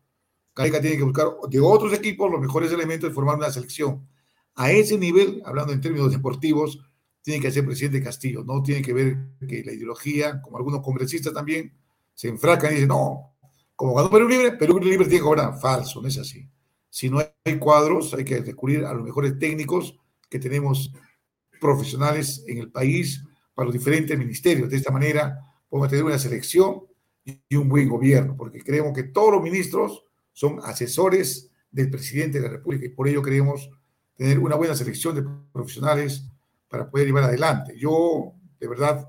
Carica tiene que buscar de otros equipos los mejores elementos y formar una selección. A ese nivel, hablando en términos deportivos, tiene que ser presidente Castillo, no tiene que ver que la ideología, como algunos congresistas también, se enfracan y dicen, no, como ganó Perú Libre, Perú Libre tiene que gobernar. Falso, no es así. Si no hay cuadros, hay que recurrir a los mejores técnicos que tenemos profesionales en el país para los diferentes ministerios. De esta manera podemos tener una selección y un buen gobierno, porque creemos que todos los ministros son asesores del presidente de la República y por ello queremos tener una buena selección de profesionales para poder llevar adelante. Yo, de verdad,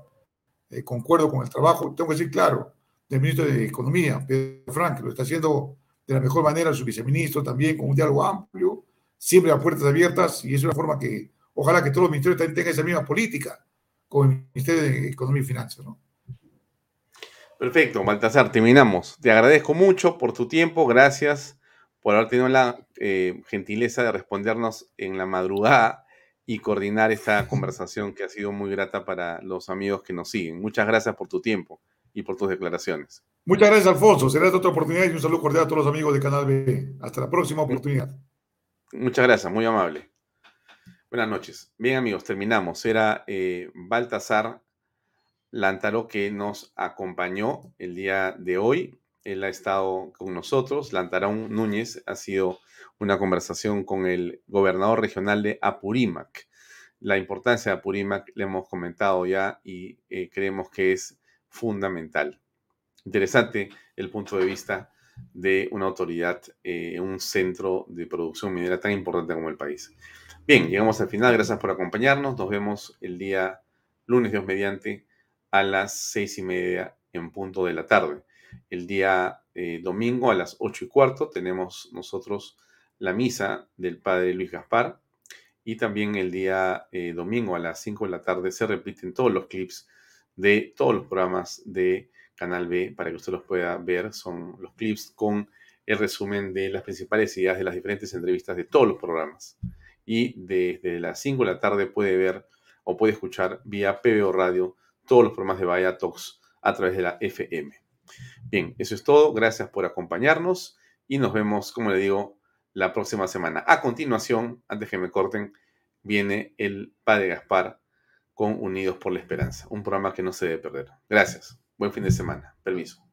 eh, concuerdo con el trabajo, tengo que decir claro, del ministro de Economía, Pedro Frank, que lo está haciendo de la mejor manera, su viceministro también, con un diálogo amplio, siempre a puertas abiertas, y es una forma que, ojalá que todos los ministerios también tengan esa misma política con el Ministerio de Economía y Finanzas, ¿no? Perfecto, Baltasar, terminamos. Te agradezco mucho por tu tiempo, gracias por haber tenido la eh, gentileza de respondernos en la madrugada y coordinar esta conversación que ha sido muy grata para los amigos que nos siguen. Muchas gracias por tu tiempo y por tus declaraciones. Muchas gracias, Alfonso. Será otra oportunidad y un saludo cordial a todos los amigos de Canal B. Hasta la próxima oportunidad. Muchas gracias, muy amable. Buenas noches. Bien, amigos, terminamos. Era eh, Baltasar Lántaro que nos acompañó el día de hoy. Él ha estado con nosotros. Lantarón Núñez ha sido una conversación con el gobernador regional de Apurímac. La importancia de Apurímac le hemos comentado ya y eh, creemos que es fundamental. Interesante el punto de vista de una autoridad eh, un centro de producción minera tan importante como el país. Bien, llegamos al final. Gracias por acompañarnos. Nos vemos el día lunes, Dios mediante, a las seis y media en punto de la tarde. El día eh, domingo a las ocho y cuarto tenemos nosotros la misa del padre Luis Gaspar y también el día eh, domingo a las 5 de la tarde se repiten todos los clips de todos los programas de Canal B para que usted los pueda ver. Son los clips con el resumen de las principales ideas de las diferentes entrevistas de todos los programas. Y desde las 5 de la tarde puede ver o puede escuchar vía PBO Radio todos los programas de Vaya Talks a través de la FM. Bien, eso es todo. Gracias por acompañarnos y nos vemos, como le digo, la próxima semana. A continuación, antes que me corten, viene el Padre Gaspar con Unidos por la Esperanza, un programa que no se debe perder. Gracias. Buen fin de semana. Permiso.